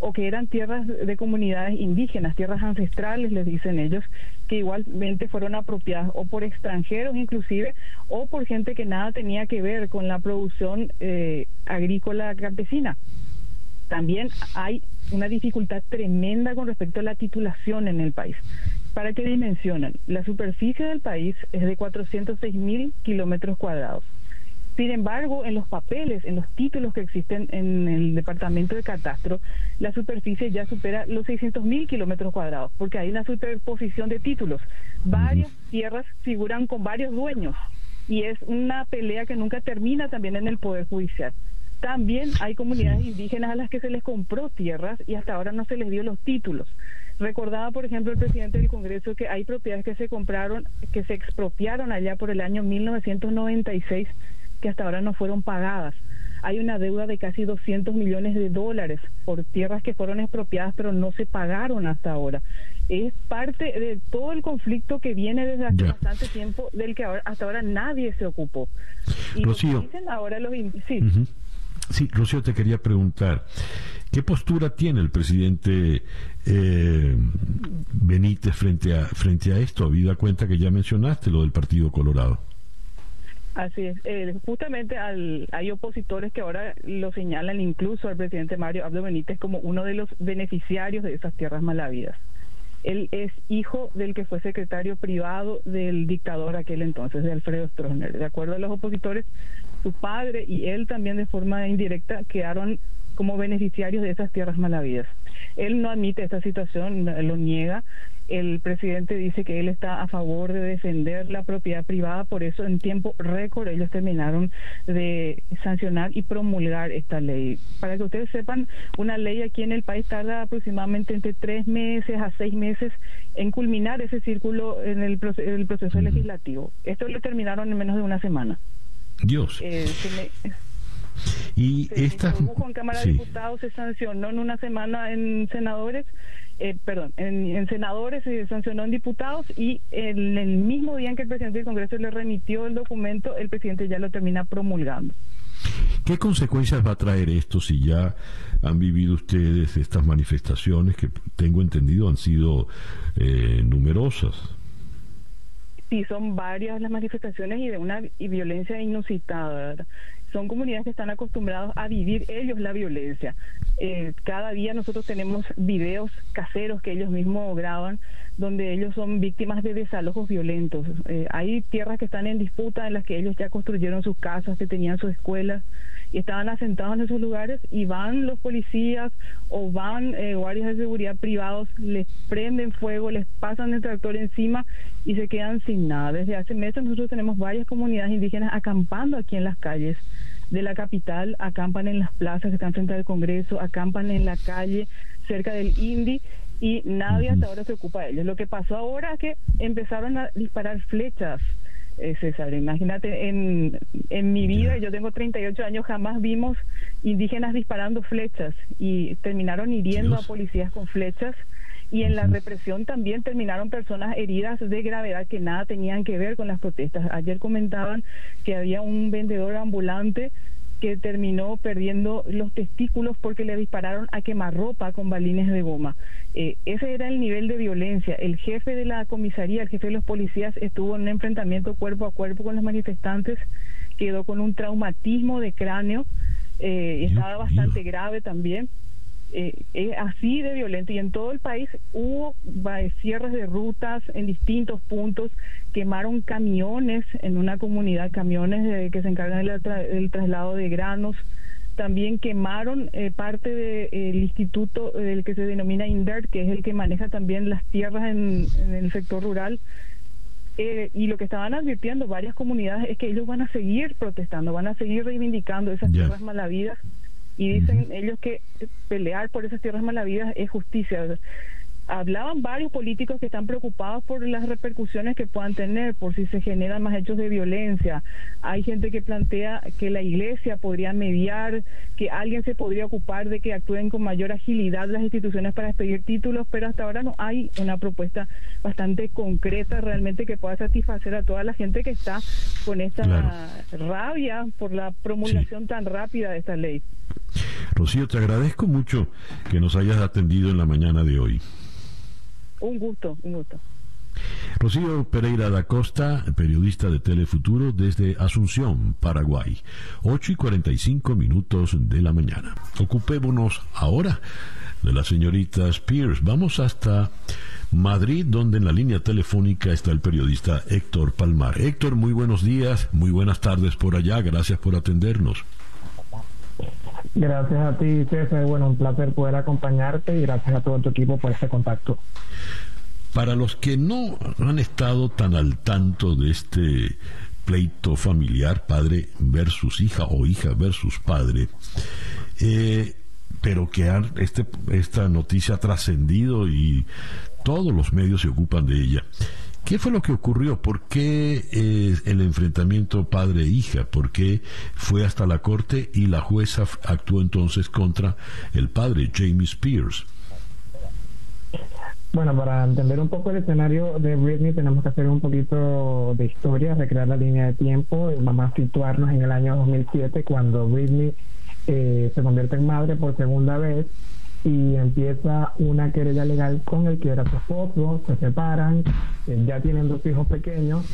[SPEAKER 8] o que eran tierras de comunidades indígenas, tierras ancestrales, les dicen ellos, que igualmente fueron apropiadas o por extranjeros inclusive, o por gente que nada tenía que ver con la producción eh, agrícola campesina. También hay una dificultad tremenda con respecto a la titulación en el país. Para que dimensionen, la superficie del país es de 406 mil kilómetros cuadrados. Sin embargo, en los papeles, en los títulos que existen en el departamento de catastro, la superficie ya supera los 600 mil kilómetros cuadrados, porque hay una superposición de títulos. Varias tierras figuran con varios dueños y es una pelea que nunca termina también en el Poder Judicial. También hay comunidades indígenas a las que se les compró tierras y hasta ahora no se les dio los títulos. Recordaba, por ejemplo, el presidente del Congreso que hay propiedades que se compraron, que se expropiaron allá por el año 1996, que hasta ahora no fueron pagadas. Hay una deuda de casi 200 millones de dólares por tierras que fueron expropiadas, pero no se pagaron hasta ahora. Es parte de todo el conflicto que viene desde hace
[SPEAKER 1] Ya.
[SPEAKER 8] bastante tiempo, del que ahora, hasta ahora nadie se ocupó. Y lo que dicen ahora los... Sí.
[SPEAKER 1] Sí, Rocío, te quería preguntar, ¿qué postura tiene el presidente eh, Benítez frente a, frente a esto, habida cuenta que ya mencionaste lo del Partido Colorado?
[SPEAKER 8] Así es. Eh, justamente al, hay opositores que ahora lo señalan incluso al presidente Mario Abdo Benítez como uno de los beneficiarios de esas tierras malavidas. Él es hijo del que fue secretario privado del dictador aquel entonces, de Alfredo Stroessner. De acuerdo a los opositores, su padre y él también de forma indirecta quedaron como beneficiarios de esas tierras malavidas. Él no admite esta situación, lo niega. El presidente dice que él está a favor de defender la propiedad privada, por eso en tiempo récord ellos terminaron de sancionar y promulgar esta ley. Para que ustedes sepan, una ley aquí en el país tarda aproximadamente entre tres meses a seis meses en culminar ese círculo en el, proce- el proceso legislativo. Esto lo terminaron en menos de una semana.
[SPEAKER 1] Dios.
[SPEAKER 8] Eh, se me-
[SPEAKER 1] y
[SPEAKER 8] se
[SPEAKER 1] esta...
[SPEAKER 8] en Cámara de
[SPEAKER 1] sí.
[SPEAKER 8] Diputados, se sancionó en una semana en senadores, eh, perdón, en, en senadores se sancionó en diputados y en el mismo día en que el presidente del Congreso le remitió el documento, el presidente ya lo termina promulgando.
[SPEAKER 1] ¿Qué consecuencias va a traer esto si ya han vivido ustedes estas manifestaciones que tengo entendido han sido eh, numerosas?
[SPEAKER 8] Sí, son varias las manifestaciones y de una y violencia inusitada. Son comunidades que están acostumbrados a vivir ellos la violencia. Eh, cada día nosotros tenemos videos caseros que ellos mismos graban donde ellos son víctimas de desalojos violentos. Eh, hay tierras que están en disputa en las que ellos ya construyeron sus casas, que tenían sus escuelas y estaban asentados en esos lugares y van los policías o van eh, guardias de seguridad privados, les prenden fuego, les pasan el tractor encima y se quedan sin nada. Desde hace meses nosotros tenemos varias comunidades indígenas acampando aquí en las calles de la capital, acampan en las plazas que están frente al Congreso, acampan en la calle cerca del INDI y nadie hasta ahora se ocupa de ellos. Lo que pasó ahora es que empezaron a disparar flechas eh, César. Imagínate, en, en mi vida, yo tengo 38 años, jamás vimos indígenas disparando flechas y terminaron hiriendo
[SPEAKER 1] Dios.
[SPEAKER 8] a policías con flechas. Y en la represión también terminaron personas heridas de gravedad que nada tenían que ver con las protestas. Ayer comentaban que había un vendedor ambulante que terminó perdiendo los testículos porque le dispararon a quemarropa con balines de goma. Eh, ese era el nivel de violencia. El jefe de la comisaría, el jefe de los policías, estuvo en un enfrentamiento cuerpo a cuerpo con los manifestantes, quedó con un traumatismo de cráneo, eh, estaba bastante grave también. Eh, es así de violento y en todo el país hubo cierres de rutas en distintos puntos, quemaron camiones en una comunidad, camiones de- que se encargan del, tra- del traslado de granos, también quemaron eh, parte del instituto eh, del que se denomina INDERT, que es el que maneja también las tierras en, en el sector rural. Eh, y lo que estaban advirtiendo varias comunidades es que ellos van a seguir protestando, van a seguir reivindicando esas tierras malavidas y dicen ellos que pelear por esas tierras malavidas es justicia. Hablaban varios políticos que están preocupados por las repercusiones que puedan tener, por si se generan más hechos de violencia. Hay gente que plantea que la iglesia podría mediar, que alguien se podría ocupar de que actúen con mayor agilidad las instituciones para expedir títulos, pero hasta ahora no hay una propuesta bastante concreta realmente que pueda satisfacer a toda la gente que está con esta rabia por la promulgación tan rápida de esta ley.
[SPEAKER 1] Rocío, te agradezco mucho que nos hayas atendido en la mañana de hoy.
[SPEAKER 8] Un gusto, un gusto.
[SPEAKER 1] Rocío Pereira da Costa, periodista de Telefuturo desde Asunción, Paraguay. 8 y 45 minutos de la mañana. Ocupémonos ahora de la señorita Spears. Vamos hasta Madrid, donde en la línea telefónica está el periodista Héctor Palmar. Héctor, muy buenos días, muy buenas tardes por allá. Gracias por atendernos.
[SPEAKER 9] Gracias a ti, César. Bueno, un placer poder acompañarte y gracias a todo tu equipo por este contacto.
[SPEAKER 1] Para los que no han estado tan al tanto de este pleito familiar, padre versus hija o hija versus padre, eh, pero que han, este, esta noticia ha trascendido y todos los medios se ocupan de ella. ¿Qué fue lo que ocurrió? ¿Por qué eh, el enfrentamiento padre-hija? ¿Por qué fue hasta la corte y la jueza actuó entonces contra el padre, Jamie Spears?
[SPEAKER 9] Bueno, para entender un poco el escenario de Britney tenemos que hacer un poquito de historia, recrear la línea de tiempo. Vamos a situarnos en el año 2007 cuando Britney eh, se convierte en madre por segunda vez y empieza una querella legal con el que era su esposo, se separan, eh, ya tienen dos hijos pequeños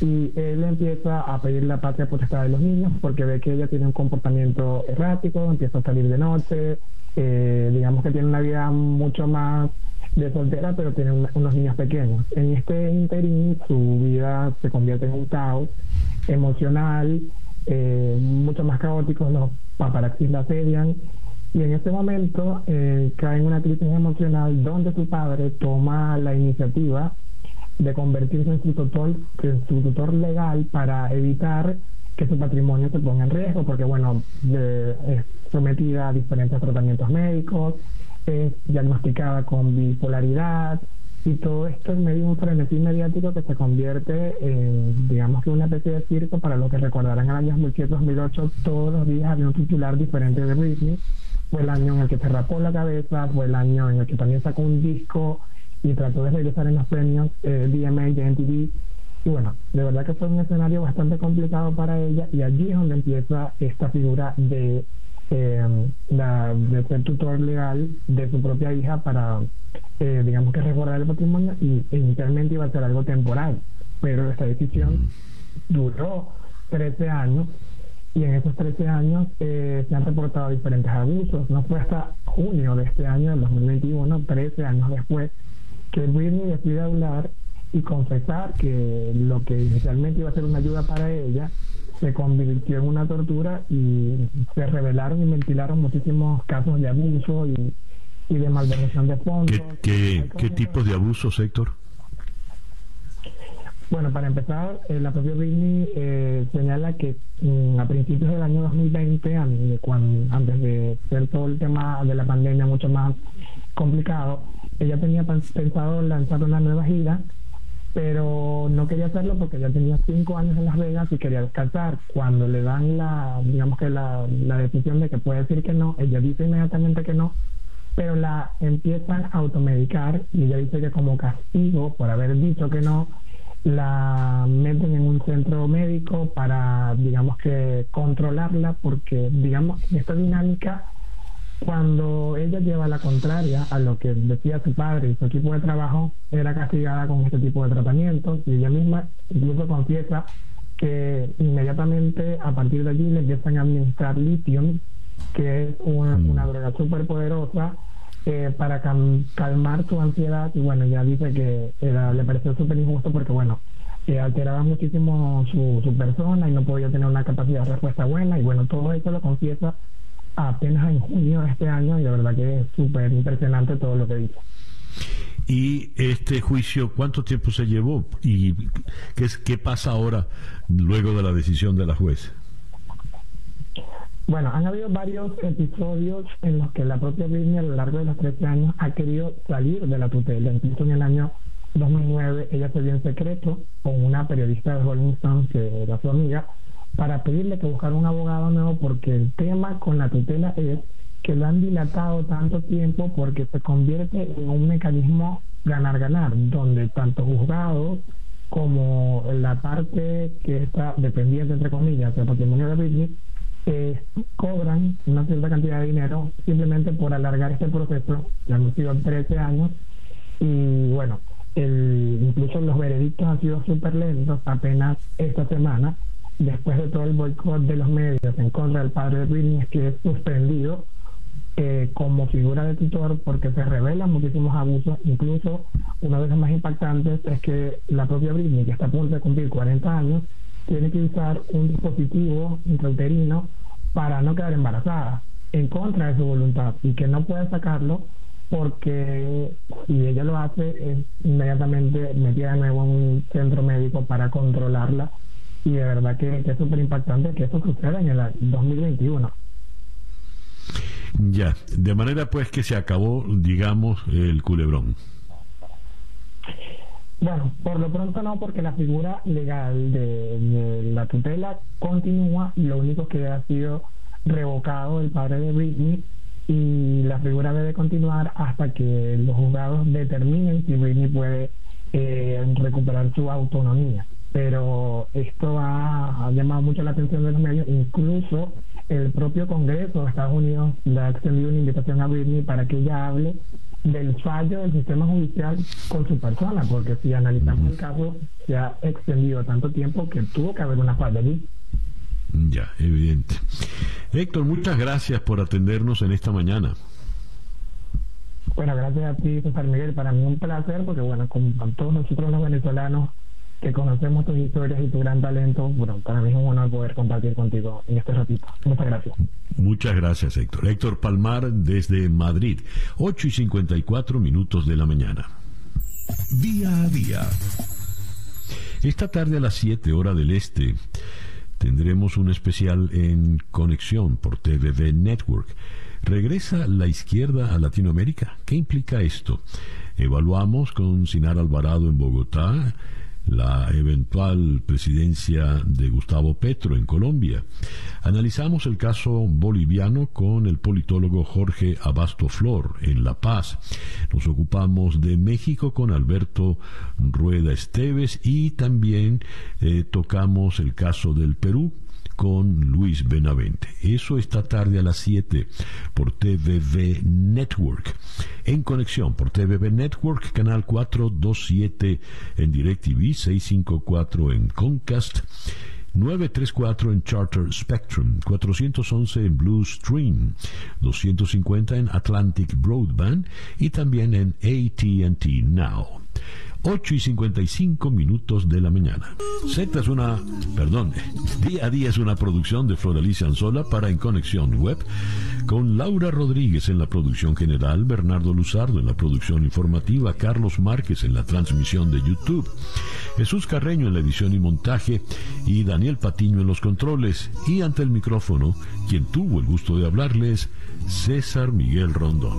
[SPEAKER 9] y él empieza a pedir la patria potestad de los niños porque ve que ella tiene un comportamiento errático, empieza a salir de noche, eh, digamos que tiene una vida mucho más de soltera, pero tiene unos niños pequeños. En este interín su vida se convierte en un caos emocional, eh, mucho más caótico, los paparazzis la asedian y en ese momento eh, cae en una crisis emocional donde su padre toma la iniciativa de convertirse en su tutor, en su tutor legal para evitar que su patrimonio se ponga en riesgo, porque bueno, es sometida a diferentes tratamientos médicos, es diagnosticada con bipolaridad, y todo esto en medio de un frenesí mediático que se convierte en, digamos que una especie de circo para lo que recordarán el año 2007-2008, todos los días había un titular diferente de Britney, fue el año en el que se rapó la cabeza, fue el año en el que también sacó un disco y trató de regresar en los premios eh, DMA de MTV. Y bueno, de verdad que fue un escenario bastante complicado para ella y allí es donde empieza esta figura de, eh, de ser tutor legal de su propia hija para, eh, digamos que recordar el patrimonio y inicialmente iba a ser algo temporal, pero esta decisión duró 13 años y en esos 13 años eh, se han reportado diferentes abusos. No fue hasta junio de este año, del 2021, 13 años después, que Britney decide hablar y confesar que lo que inicialmente iba a ser una ayuda para ella se convirtió en una tortura y se revelaron y ventilaron muchísimos casos de abuso y, de malversación de fondos.
[SPEAKER 1] ¿Qué, qué, tipos de abusos, Héctor?
[SPEAKER 9] Bueno, para empezar, eh, la propia Britney eh, señala que mm, a principios del año 2020, cuando, antes de ser todo el tema de la pandemia mucho más complicado, ella tenía pensado lanzar una nueva gira, pero no quería hacerlo porque ya tenía cinco años en Las Vegas y quería descansar. Cuando le dan la, digamos que la, la decisión de que puede decir que no, ella dice inmediatamente que no, pero la empiezan a automedicar y ella dice que como castigo por haber dicho que no, la meten en un centro médico para, digamos que, controlarla, porque, digamos, esta dinámica, cuando ella lleva la contraria a lo que decía su padre y su equipo de trabajo, era castigada con este tipo de tratamientos, y ella misma incluso confiesa que inmediatamente a partir de allí le empiezan a administrar litio, que es una, mm. una droga súper poderosa, eh, para calmar su ansiedad y bueno, ya dice que le pareció súper injusto porque bueno, eh, alteraba muchísimo su, su persona y no podía tener una capacidad de respuesta buena y bueno, todo eso lo confiesa apenas en junio de este año y de verdad que es súper impresionante todo lo que dice.
[SPEAKER 1] ¿Y este juicio cuánto tiempo se llevó? ¿Y qué, qué pasa ahora luego de la decisión de la juez?
[SPEAKER 9] Bueno, han habido varios episodios en los que la propia Britney a lo largo de los 13 años ha querido salir de la tutela. Incluso en el año 2009 ella se vio en secreto con una periodista de Rolling Stone que era su amiga para pedirle que buscara un abogado nuevo porque el tema con la tutela es que lo han dilatado tanto tiempo porque se convierte en un mecanismo ganar-ganar, donde tanto juzgados como la parte que está dependiente, entre comillas, del patrimonio de Britney, eh, cobran una cierta cantidad de dinero simplemente por alargar este proceso, ya han sido 13 años, y bueno, el, incluso los veredictos han sido súper lentos, apenas esta semana, después de todo el boicot de los medios en contra del padre de Britney, que es suspendido eh, como figura de tutor porque se revelan muchísimos abusos. Incluso una de las más impactantes es que la propia Britney, que está a punto de cumplir 40 años, tiene que usar un dispositivo intrauterino para no quedar embarazada, en contra de su voluntad, y que no puede sacarlo porque si ella lo hace, es inmediatamente metida de nuevo en un centro médico para controlarla. Y de verdad que, es súper impactante que eso suceda en el 2021.
[SPEAKER 1] Ya, de manera pues que se acabó, digamos, el culebrón.
[SPEAKER 9] Bueno, por lo pronto no, porque la figura legal de, la tutela continúa, lo único que ha sido revocado el padre de Britney y la figura debe continuar hasta que los juzgados determinen si Britney puede eh, recuperar su autonomía. Pero esto ha llamado mucho la atención de los medios, incluso el propio Congreso de Estados Unidos le ha extendido una invitación a Britney para que ella hable del fallo del sistema judicial con su persona, porque si analizamos el caso, se ha extendido tanto tiempo que tuvo que haber una falla allí.
[SPEAKER 1] Ya, evidente. Héctor, muchas gracias por atendernos en esta mañana.
[SPEAKER 9] Bueno, gracias a ti, César Miguel. Para mí un placer, porque bueno, con todos nosotros los venezolanos que conocemos tus historias y tu gran talento. Bueno, para mí es un honor poder compartir contigo en este ratito. Muchas gracias.
[SPEAKER 1] Muchas gracias, Héctor. Héctor Palmar desde Madrid, 8 y 54 minutos de la mañana.
[SPEAKER 2] Día a día.
[SPEAKER 1] Esta tarde a las 7 hora del este tendremos un especial en conexión por TVV Network. ¿Regresa la izquierda a Latinoamérica? ¿Qué implica esto? Evaluamos con Sinar Alvarado en Bogotá la eventual presidencia de Gustavo Petro en Colombia. Analizamos el caso boliviano con el politólogo Jorge Abasto Flor en La Paz. Nos ocupamos de México con Alberto Rueda Esteves y también eh, tocamos el caso del Perú con Luis Benavente. Eso esta tarde a las 7 por TVV Network. En conexión por TVV Network, canal 427 en DirecTV, 654 en Comcast. 934 en Charter Spectrum, 411 en Blue Stream, 250 en Atlantic Broadband y también en ATT Now. 8 y 55 minutos de la mañana. Z es una, perdón, día a día es una producción de Floralicia Anzola para En Conexión Web, con Laura Rodríguez en la producción general, Bernardo Luzardo en la producción informativa, Carlos Márquez en la transmisión de YouTube, Jesús Carreño en la edición y montaje y Daniel Patiño en los controles y ante el micrófono, quien tuvo el gusto de hablarles, César Miguel Rondón.